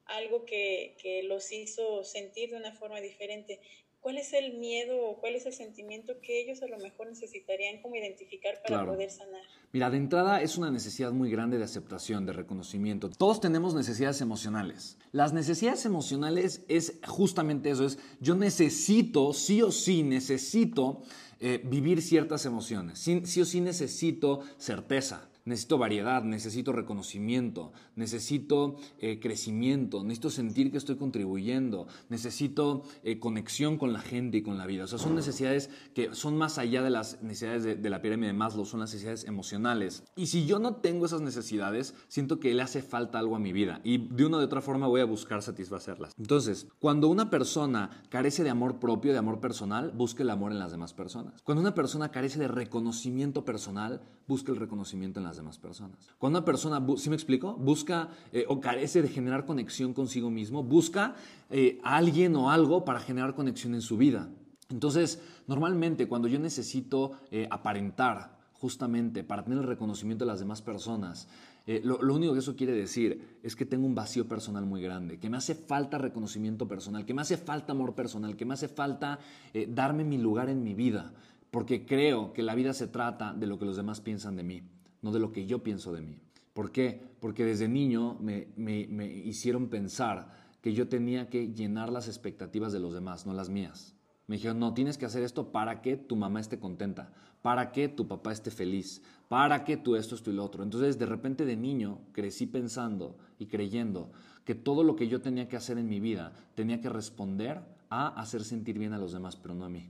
algo que, que los hizo sentir de una forma diferente. ¿Cuál es el miedo o cuál es el sentimiento que ellos a lo mejor necesitarían como identificar para poder sanar? Mira, de entrada es una necesidad muy grande de aceptación, de reconocimiento. Todos tenemos necesidades emocionales. Las necesidades emocionales es justamente eso, es yo necesito, sí o sí, necesito eh, vivir ciertas emociones. sí o sí necesito certeza necesito variedad, necesito reconocimiento, necesito eh, crecimiento, necesito sentir que estoy contribuyendo, necesito eh, conexión con la gente y con la vida. O sea, son necesidades que son más allá de las necesidades de, la pirámide de Maslow, son las necesidades emocionales. Y si yo no tengo esas necesidades, siento que le hace falta algo a mi vida y de una u otra forma voy a buscar satisfacerlas. Entonces, cuando una persona carece de amor propio, de amor personal, busca el amor en las demás personas. Cuando una persona carece de reconocimiento personal, busca el reconocimiento en las las demás personas. Cuando una persona, ¿sí me explico? Busca eh, o carece de generar conexión consigo mismo, busca eh, a alguien o algo para generar conexión en su vida. Entonces, normalmente cuando yo necesito eh, aparentar justamente para tener el reconocimiento de las demás personas, eh, lo, único que eso quiere decir es que tengo un vacío personal muy grande, que me hace falta reconocimiento personal, que me hace falta amor personal, que me hace falta eh, darme mi lugar en mi vida, porque creo que la vida se trata de lo que los demás piensan de mí, no de lo que yo pienso de mí. ¿Por qué? Porque desde niño me, me hicieron pensar que yo tenía que llenar las expectativas de los demás, no las mías. Me dijeron, no, tienes que hacer esto para que tu mamá esté contenta, para que tu papá esté feliz, para que tú esto, esto y lo otro. Entonces, de repente de niño crecí pensando y creyendo que todo lo que yo tenía que hacer en mi vida tenía que responder a hacer sentir bien a los demás, pero no a mí.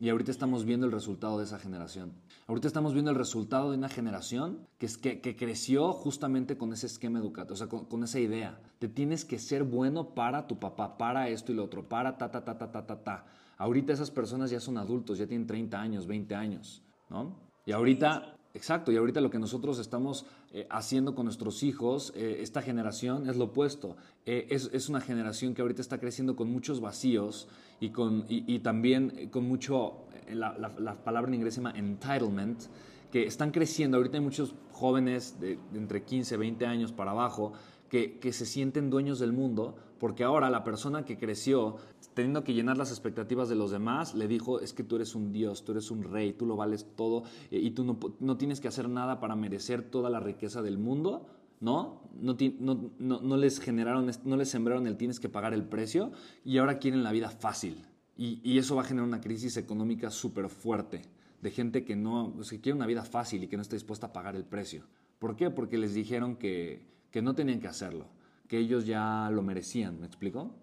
Y ahorita estamos viendo el resultado de esa generación. Ahorita estamos viendo el resultado de una generación que, es, que, creció justamente con ese esquema educativo, o sea, con, con, esa idea. Te tienes que ser bueno para tu papá, para esto y lo otro, para ta, ta, ta, ta, ta, ta, ta. Ahorita esas personas ya son adultos, ya tienen 30 años, 20 años, ¿no? Y ahorita Exacto, y ahorita lo que nosotros estamos eh, haciendo con nuestros hijos, eh, esta generación es lo opuesto. Eh, es, una generación que ahorita está creciendo con muchos vacíos y, con, y, también con mucho, la, palabra en inglés se llama entitlement, que están creciendo. Ahorita hay muchos jóvenes de, entre 15, 20 años para abajo que, que se sienten dueños del mundo porque ahora la persona que creció teniendo que llenar las expectativas de los demás, le dijo, es que tú eres un Dios, tú eres un rey, tú lo vales todo eh, y tú no, tienes que hacer nada para merecer toda la riqueza del mundo, ¿no? No, no, les generaron, no les sembraron el tienes que pagar el precio y ahora quieren la vida fácil. Y, eso va a generar una crisis económica súper fuerte de gente que no, que quiere una vida fácil y que no está dispuesta a pagar el precio. ¿Por qué? Porque les dijeron que, que no tenían que hacerlo, que ellos ya lo merecían, ¿me explico?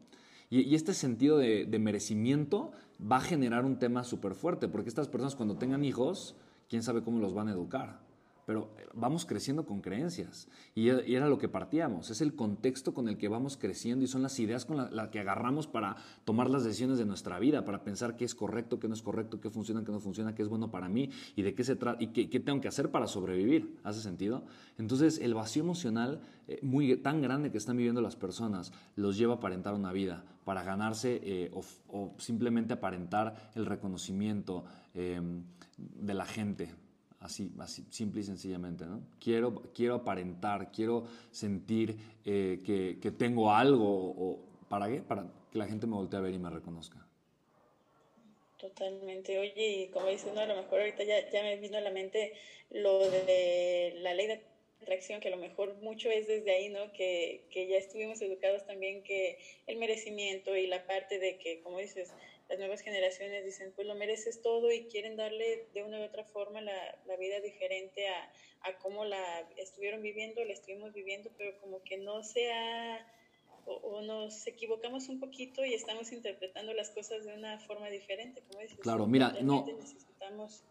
Y, este sentido de, de, merecimiento va a generar un tema súper fuerte, porque estas personas cuando tengan hijos, quién sabe cómo los van a educar pero eh, vamos creciendo con creencias y, era lo que partíamos, es el contexto con el que vamos creciendo y son las ideas con las la que agarramos para tomar las decisiones de nuestra vida, para pensar qué es correcto, qué no es correcto, qué funciona, qué no funciona, qué es bueno para mí y de qué se trata y qué, tengo que hacer para sobrevivir. ¿Hace sentido? Entonces el vacío emocional eh, muy, tan grande que están viviendo las personas los lleva a aparentar una vida, para ganarse eh, o, simplemente aparentar el reconocimiento de la gente, Así, así, simple y sencillamente, ¿no? Quiero, quiero aparentar, quiero sentir eh, que, que, tengo algo, o, ¿para qué? Para que la gente me voltee a ver y me reconozca. Totalmente. Oye, como dices, no, a lo mejor ahorita ya, ya me vino a la mente lo de la ley de atracción, que a lo mejor mucho es desde ahí, ¿no? Que, que ya estuvimos educados también que el merecimiento y la parte de que, como dices, las nuevas generaciones dicen, pues lo mereces todo y quieren darle de una u otra forma la, la vida diferente a, a cómo la estuvieron viviendo, la estuvimos viviendo, pero como que no se ha, o, nos equivocamos un poquito y estamos interpretando las cosas de una forma diferente, como dices. Claro, mira, no. Necesitamos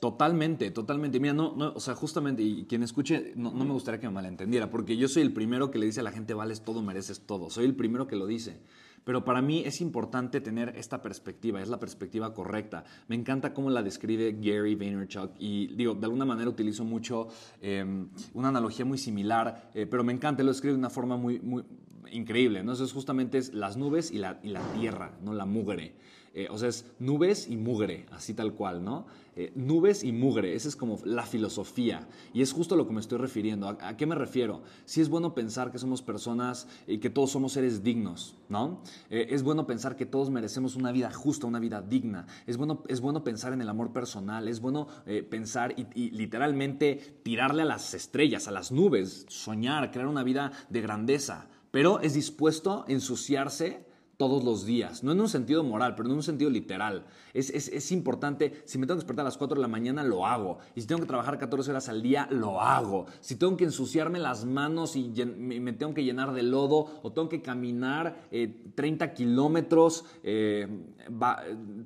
totalmente, totalmente. Mira, no, no, o sea, justamente, y quien escuche, no, no, me gustaría que me malentendiera, porque yo soy el primero que le dice a la gente, vales todo, mereces todo. Soy el primero que lo dice. Pero para mí es importante tener esta perspectiva, es la perspectiva correcta. Me encanta cómo la describe Gary Vaynerchuk y digo, de alguna manera utilizo mucho em, una analogía muy similar, eh, pero me encanta, lo escribe de una forma muy, muy increíble. ¿no? Justamente es las nubes y la, y la tierra, no la mugre. Eh, o sea, es nubes y mugre, así tal cual, ¿no? Eh, nubes y mugre, esa es como la filosofía. Y es justo a lo que me estoy refiriendo. ¿A, qué me refiero? Sí es bueno pensar que somos personas y que todos somos seres dignos, ¿no? Eh, es bueno pensar que todos merecemos una vida justa, una vida digna. Es bueno, es bueno pensar en el amor personal, es bueno pensar y, y literalmente tirarle a las estrellas, a las nubes, soñar, crear una vida de grandeza. Pero es dispuesto a ensuciarse todos los días. No en un sentido moral, pero en un sentido literal. Es, es, importante, si me tengo que despertar a las 4 de la mañana, lo hago. Y si tengo que trabajar 14 horas al día, lo hago. Si tengo que ensuciarme las manos y me tengo que llenar de lodo o tengo que caminar 30 eh, kilómetros eh,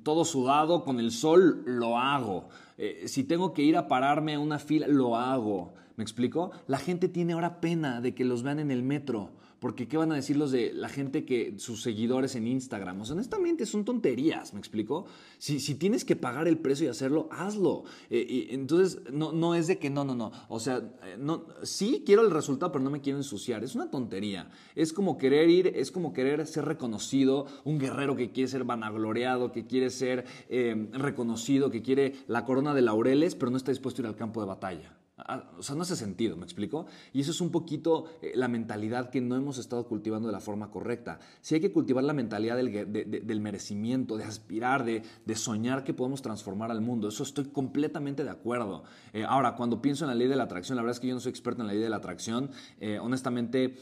todo sudado con el sol, lo hago. Eh, si tengo que ir a pararme a una fila, lo hago. ¿Me explico? La gente tiene ahora pena de que los vean en el metro porque ¿qué van a decir los de la gente que sus seguidores en Instagram? O sea, honestamente son tonterías, ¿me explico? Si, si tienes que pagar el precio y hacerlo, hazlo. Eh, entonces, no, no es de que no, no, no. O sea, eh, sí quiero el resultado, pero no me quiero ensuciar. Es una tontería. Es como querer ir, es como querer ser reconocido, un guerrero que quiere ser vanagloriado, que quiere ser eh, reconocido, que quiere la corona de laureles, pero no está dispuesto a ir al campo de batalla. Ah, o sea, no hace sentido, ¿me explico? Y eso es un poquito eh, la mentalidad que no hemos estado cultivando de la forma correcta. Si hay que cultivar la mentalidad del, merecimiento, de aspirar, de, soñar que podemos transformar al mundo. Eso estoy completamente de acuerdo. Eh, ahora, cuando pienso en la ley de la atracción, la verdad es que yo no soy experto en la ley de la atracción. Eh, honestamente,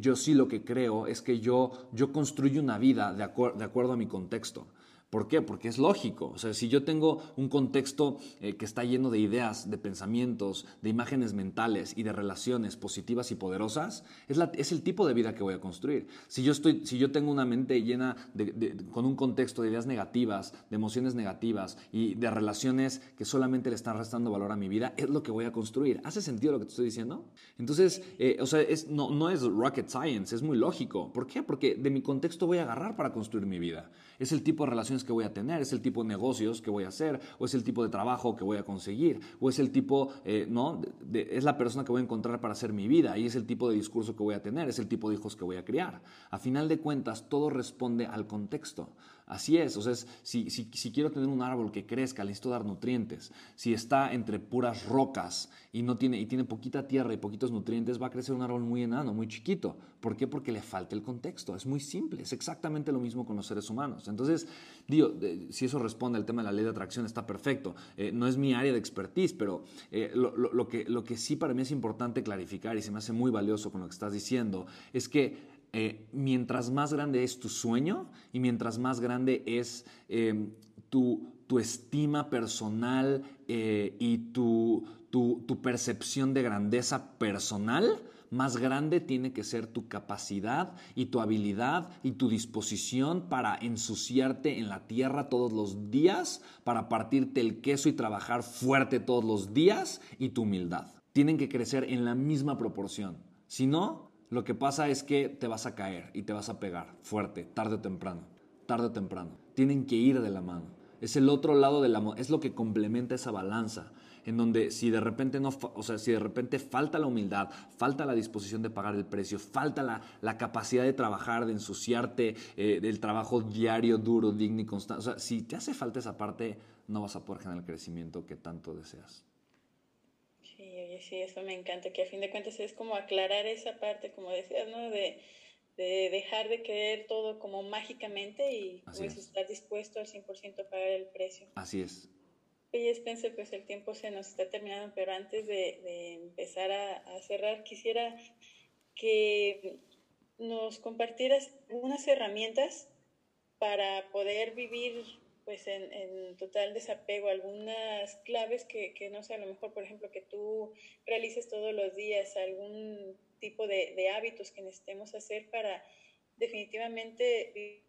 yo sí lo que creo es que yo, yo construyo una vida de, de acuerdo a mi contexto. ¿Por qué? Porque es lógico. O sea, si yo tengo un contexto eh, que está lleno de ideas, de pensamientos, de imágenes mentales y de relaciones positivas y poderosas, es, la, es el tipo de vida que voy a construir. Si yo, estoy, si yo tengo una mente llena de, con un contexto de ideas negativas, de emociones negativas y de relaciones que solamente le están restando valor a mi vida, es lo que voy a construir. ¿Hace sentido lo que te estoy diciendo? Entonces, eh, o sea, es, no, no es rocket science, es muy lógico. ¿Por qué? Porque de mi contexto voy a agarrar para construir mi vida. Es el tipo de relaciones que voy a tener, es el tipo de negocios que voy a hacer, o es el tipo de trabajo que voy a conseguir, o es el tipo, eh, ¿no? es la persona que voy a encontrar para hacer mi vida, y es el tipo de discurso que voy a tener, es el tipo de hijos que voy a criar. A final de cuentas, todo responde al contexto. Así es, o sea, si, si, quiero tener un árbol que crezca, necesito dar nutrientes. Si está entre puras rocas y, no tiene, y tiene poquita tierra y poquitos nutrientes, va a crecer un árbol muy enano, muy chiquito. ¿Por qué? Porque le falta el contexto. Es muy simple, es exactamente lo mismo con los seres humanos. Entonces, digo, si eso responde al tema de la ley de atracción, está perfecto. Eh, no es mi área de expertise, pero eh, lo, que, lo que sí para mí es importante clarificar y se me hace muy valioso con lo que estás diciendo, es que eh, mientras más grande es tu sueño y mientras más grande es eh, tu, estima personal eh, y tu, tu, percepción de grandeza personal, más grande tiene que ser tu capacidad y tu habilidad y tu disposición para ensuciarte en la tierra todos los días, para partirte el queso y trabajar fuerte todos los días y tu humildad. Tienen que crecer en la misma proporción. Si no, lo que pasa es que te vas a caer y te vas a pegar fuerte, tarde o temprano, tarde o temprano. Tienen que ir de la mano. Es el otro lado de la es lo que complementa esa balanza, en donde si de repente no, o sea, si de repente falta la humildad, falta la disposición de pagar el precio, falta la, la capacidad de trabajar, de ensuciarte, eh, del trabajo diario, duro, digno y constante, si te hace falta esa parte, no vas a poder generar el crecimiento que tanto deseas. Sí, sí, eso me encanta, que a fin de cuentas es como aclarar esa parte, como decías, ¿no? De, de dejar de creer todo como mágicamente y pues, estar dispuesto al 100% a pagar el precio. Así es. Oye, Spencer, pues el tiempo se nos está terminando, pero antes de, de empezar a, a, cerrar, quisiera que nos compartieras unas herramientas para poder vivir pues en, total desapego, algunas claves que, que, no sé, a lo mejor, por ejemplo, que tú realices todos los días, algún tipo de, de hábitos que necesitemos hacer para definitivamente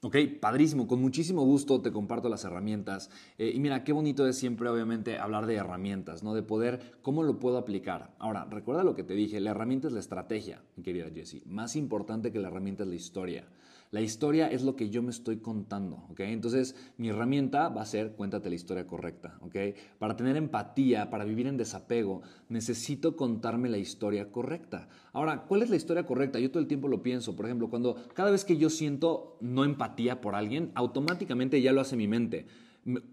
Ok, padrísimo, con muchísimo gusto te comparto las herramientas. Eh, y mira, qué bonito es siempre, obviamente, hablar de herramientas, ¿no? De poder, ¿cómo lo puedo aplicar? Ahora, recuerda lo que te dije, la herramienta es la estrategia, mi querida Jessie. Más importante que la herramienta es la historia. La historia es lo que yo me estoy contando, ¿ok? Entonces, mi herramienta va a ser cuéntate la historia correcta, ¿ok? Para tener empatía, para vivir en desapego, necesito contarme la historia correcta. Ahora, ¿cuál es la historia correcta? Yo todo el tiempo lo pienso. Por ejemplo, cuando cada vez que yo siento no empatía por alguien, automáticamente ya lo hace mi mente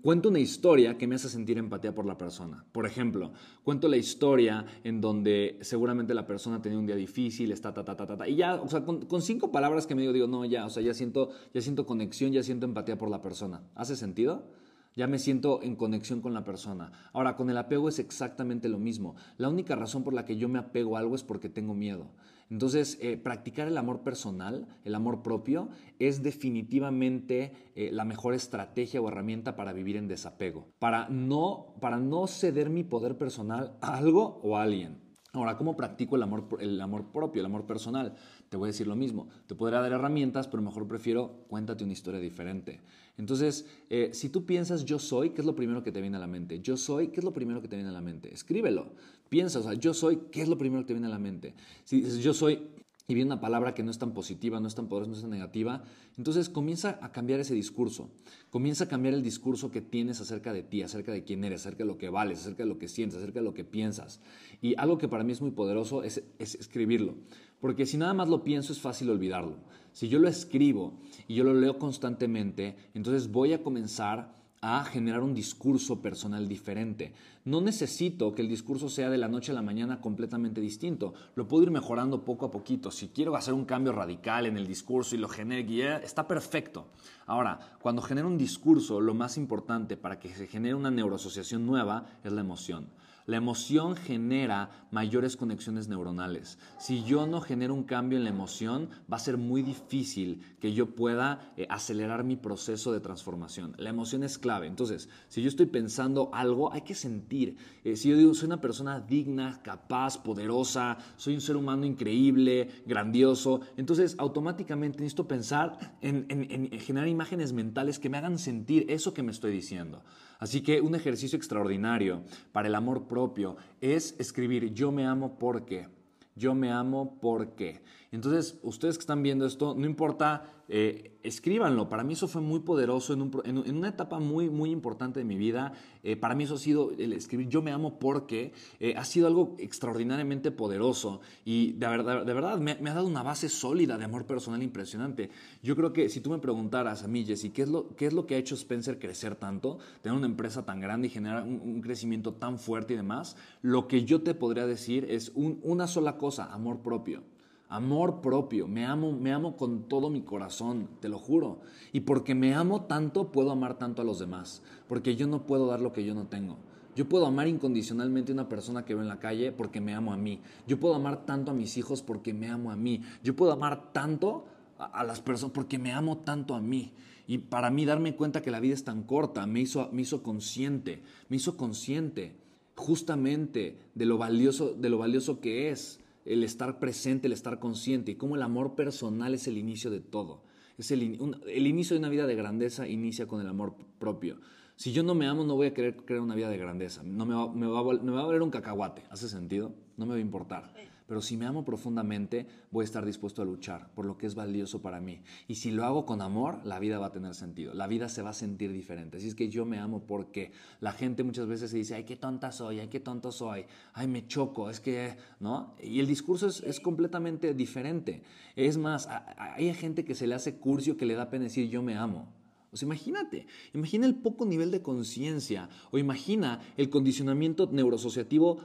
cuento una historia que me hace sentir empatía por la persona. Por ejemplo, cuento la historia en donde seguramente la persona tenía un día difícil, está ta, ta, ta, ta, ta y ya, o sea, con, cinco palabras que me digo, digo, no, ya, o sea, ya siento, ya siento conexión, ya siento empatía por la persona. ¿Hace sentido? Ya me siento en conexión con la persona. Ahora, con el apego es exactamente lo mismo. La única razón por la que yo me apego a algo es porque tengo miedo. Entonces, eh, practicar el amor personal, el amor propio, es definitivamente eh, la mejor estrategia o herramienta para vivir en desapego, para no, para no ceder mi poder personal a algo o a alguien. Ahora, ¿cómo practico el amor, el amor propio, el amor personal? Te voy a decir lo mismo. Te podré dar herramientas, pero mejor prefiero cuéntate una historia diferente. Entonces, eh, si tú piensas yo soy, ¿qué es lo primero que te viene a la mente? Yo soy, ¿qué es lo primero que te viene a la mente? Escríbelo. Piensa, o sea, yo soy, ¿qué es lo primero que te viene a la mente? Si dices yo soy y viene una palabra que no es tan positiva, no es tan poderosa, no es tan negativa, entonces comienza a cambiar ese discurso. Comienza a cambiar el discurso que tienes acerca de ti, acerca de quién eres, acerca de lo que vales, acerca de lo que sientes, acerca de lo que piensas. Y algo que para mí es muy poderoso es, es escribirlo. Porque si nada más lo pienso es fácil olvidarlo. Si yo lo escribo y yo lo leo constantemente, entonces voy a comenzar a generar un discurso personal diferente. No necesito que el discurso sea de la noche a la mañana completamente distinto. Lo puedo ir mejorando poco a poquito. Si quiero hacer un cambio radical en el discurso y lo genere, está perfecto. Ahora, cuando genero un discurso, lo más importante para que se genere una neuroasociación nueva es la emoción. La emoción genera mayores conexiones neuronales. Si yo no genero un cambio en la emoción, va a ser muy difícil que yo pueda eh, acelerar mi proceso de transformación. La emoción es clave. Entonces, si yo estoy pensando algo, hay que sentir. Eh, si yo digo, soy una persona digna, capaz, poderosa, soy un ser humano increíble, grandioso, entonces automáticamente necesito pensar en generar imágenes mentales que me hagan sentir eso que me estoy diciendo. Así que un ejercicio extraordinario para el amor propio es escribir yo me amo porque, yo me amo porque. Entonces, ustedes que están viendo esto, no importa eh, escríbanlo. Para mí eso fue muy poderoso en, una etapa muy, muy importante de mi vida. Eh, para mí eso ha sido el escribir Yo me amo porque eh, ha sido algo extraordinariamente poderoso y de verdad, de verdad me, ha dado una base sólida de amor personal impresionante. Yo creo que si tú me preguntaras a mí, Jesse, ¿qué es lo, qué es lo que ha hecho Spencer crecer tanto, tener una empresa tan grande y generar un, crecimiento tan fuerte y demás? Lo que yo te podría decir es una sola cosa, amor propio. Amor propio, me amo, me amo con todo mi corazón, te lo juro. Y porque me amo tanto, puedo amar tanto a los demás, porque yo no puedo dar lo que yo no tengo. Yo puedo amar incondicionalmente a una persona que veo en la calle porque me amo a mí. Yo puedo amar tanto a mis hijos porque me amo a mí. Yo puedo amar tanto a, las personas porque me amo tanto a mí. Y para mí darme cuenta que la vida es tan corta me hizo, me hizo consciente, me hizo consciente justamente de lo valioso, de lo valioso que es el estar presente, el estar consciente y cómo el amor personal es el inicio de todo. Es el, inicio de una vida de grandeza inicia con el amor propio. Si yo no me amo, no voy a querer crear una vida de grandeza. No me va, me va, me va a valer un cacahuate. ¿Hace sentido? No me va a importar. Pero si me amo profundamente, voy a estar dispuesto a luchar por lo que es valioso para mí. Y si lo hago con amor, la vida va a tener sentido. La vida se va a sentir diferente. Así es que yo me amo porque la gente muchas veces se dice, ay, qué tonta soy, ay, qué tonto soy, ay, me choco, es que, ¿no? Y el discurso es, completamente diferente. Es más, hay gente que se le hace curcio que le da pena decir, yo me amo. O sea, imagínate, imagina el poco nivel de conciencia o imagina el condicionamiento neurosociativo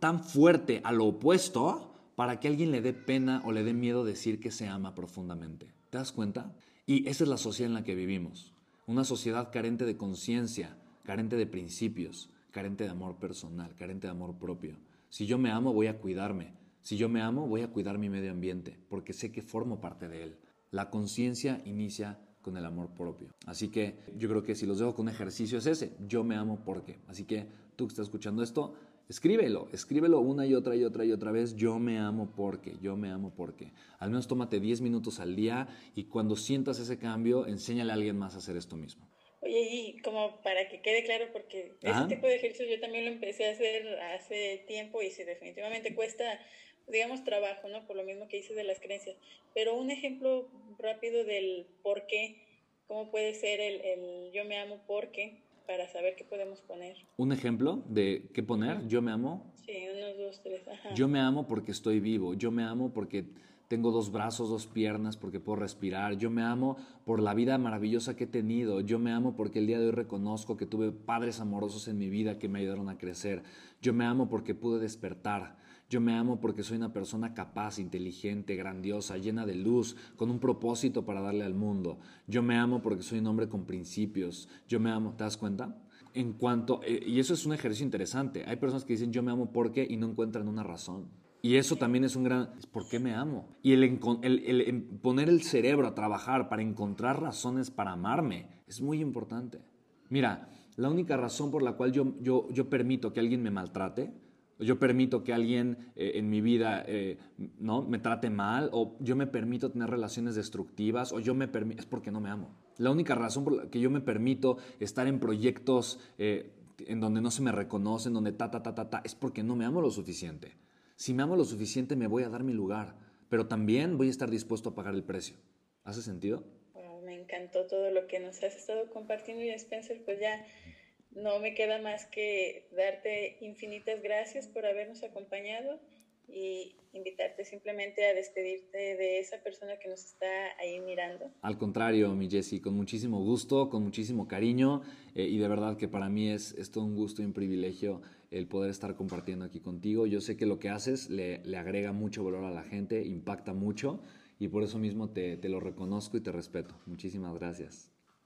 tan, fuerte a lo opuesto para que alguien le dé pena o le dé miedo decir que se ama profundamente. ¿Te das cuenta? Y esa es la sociedad en la que vivimos. Una sociedad carente de conciencia, carente de principios, carente de amor personal, carente de amor propio. Si yo me amo, voy a cuidarme. Si yo me amo, voy a cuidar mi medio ambiente, porque sé que formo parte de él. La conciencia inicia con el amor propio. Así que yo creo que si los dejo con ejercicio es ese, yo me amo porque. Así que tú que estás escuchando esto, Escríbelo, escríbelo una y otra y otra y otra vez. Yo me amo porque, yo me amo porque. Al menos tómate 10 minutos al día y cuando sientas ese cambio, enséñale a alguien más a hacer esto mismo. Oye, y como para que quede claro, porque ese tipo de ejercicios yo también lo empecé a hacer hace tiempo y sí, definitivamente cuesta, digamos, trabajo, ¿no? Por lo mismo que hice de las creencias. Pero un ejemplo rápido del por qué, cómo puede ser el, el yo me amo porque para saber qué podemos poner. ¿Un ejemplo de qué poner? Yo me amo. Sí, unos, dos, tres. Yo me amo porque estoy vivo. Yo me amo porque tengo dos brazos, dos piernas, porque puedo respirar. Yo me amo por la vida maravillosa que he tenido. Yo me amo porque el día de hoy reconozco que tuve padres amorosos en mi vida que me ayudaron a crecer. Yo me amo porque pude despertar. Yo me amo porque soy una persona capaz, inteligente, grandiosa, llena de luz, con un propósito para darle al mundo. Yo me amo porque soy un hombre con principios. Yo me amo, ¿te das cuenta? En cuanto, eh, y eso es un ejercicio interesante. Hay personas que dicen yo me amo porque y no encuentran una razón. Y eso también es un gran, ¿por qué me amo? Y el, poner el cerebro a trabajar para encontrar razones para amarme es muy importante. Mira, la única razón por la cual yo, yo permito que alguien me maltrate yo permito que alguien eh, en mi vida eh, ¿no? me trate mal, o yo me permito tener relaciones destructivas, o yo me permito, es porque no me amo. La única razón por la que yo me permito estar en proyectos eh, en donde no se me reconoce, en donde ta, ta, ta, ta, ta, es porque no me amo lo suficiente. Si me amo lo suficiente, me voy a dar mi lugar, pero también voy a estar dispuesto a pagar el precio. ¿Hace sentido? me encantó todo lo que nos has estado compartiendo y Spencer, pues ya no me queda más que darte infinitas gracias por habernos acompañado y invitarte simplemente a despedirte de esa persona que nos está ahí mirando. Al contrario, mi Jessie, con muchísimo gusto, con muchísimo cariño eh, y de verdad que para mí es, es, todo un gusto y un privilegio el poder estar compartiendo aquí contigo. Yo sé que lo que haces le, le agrega mucho valor a la gente, impacta mucho y por eso mismo te, te lo reconozco y te respeto. Muchísimas gracias.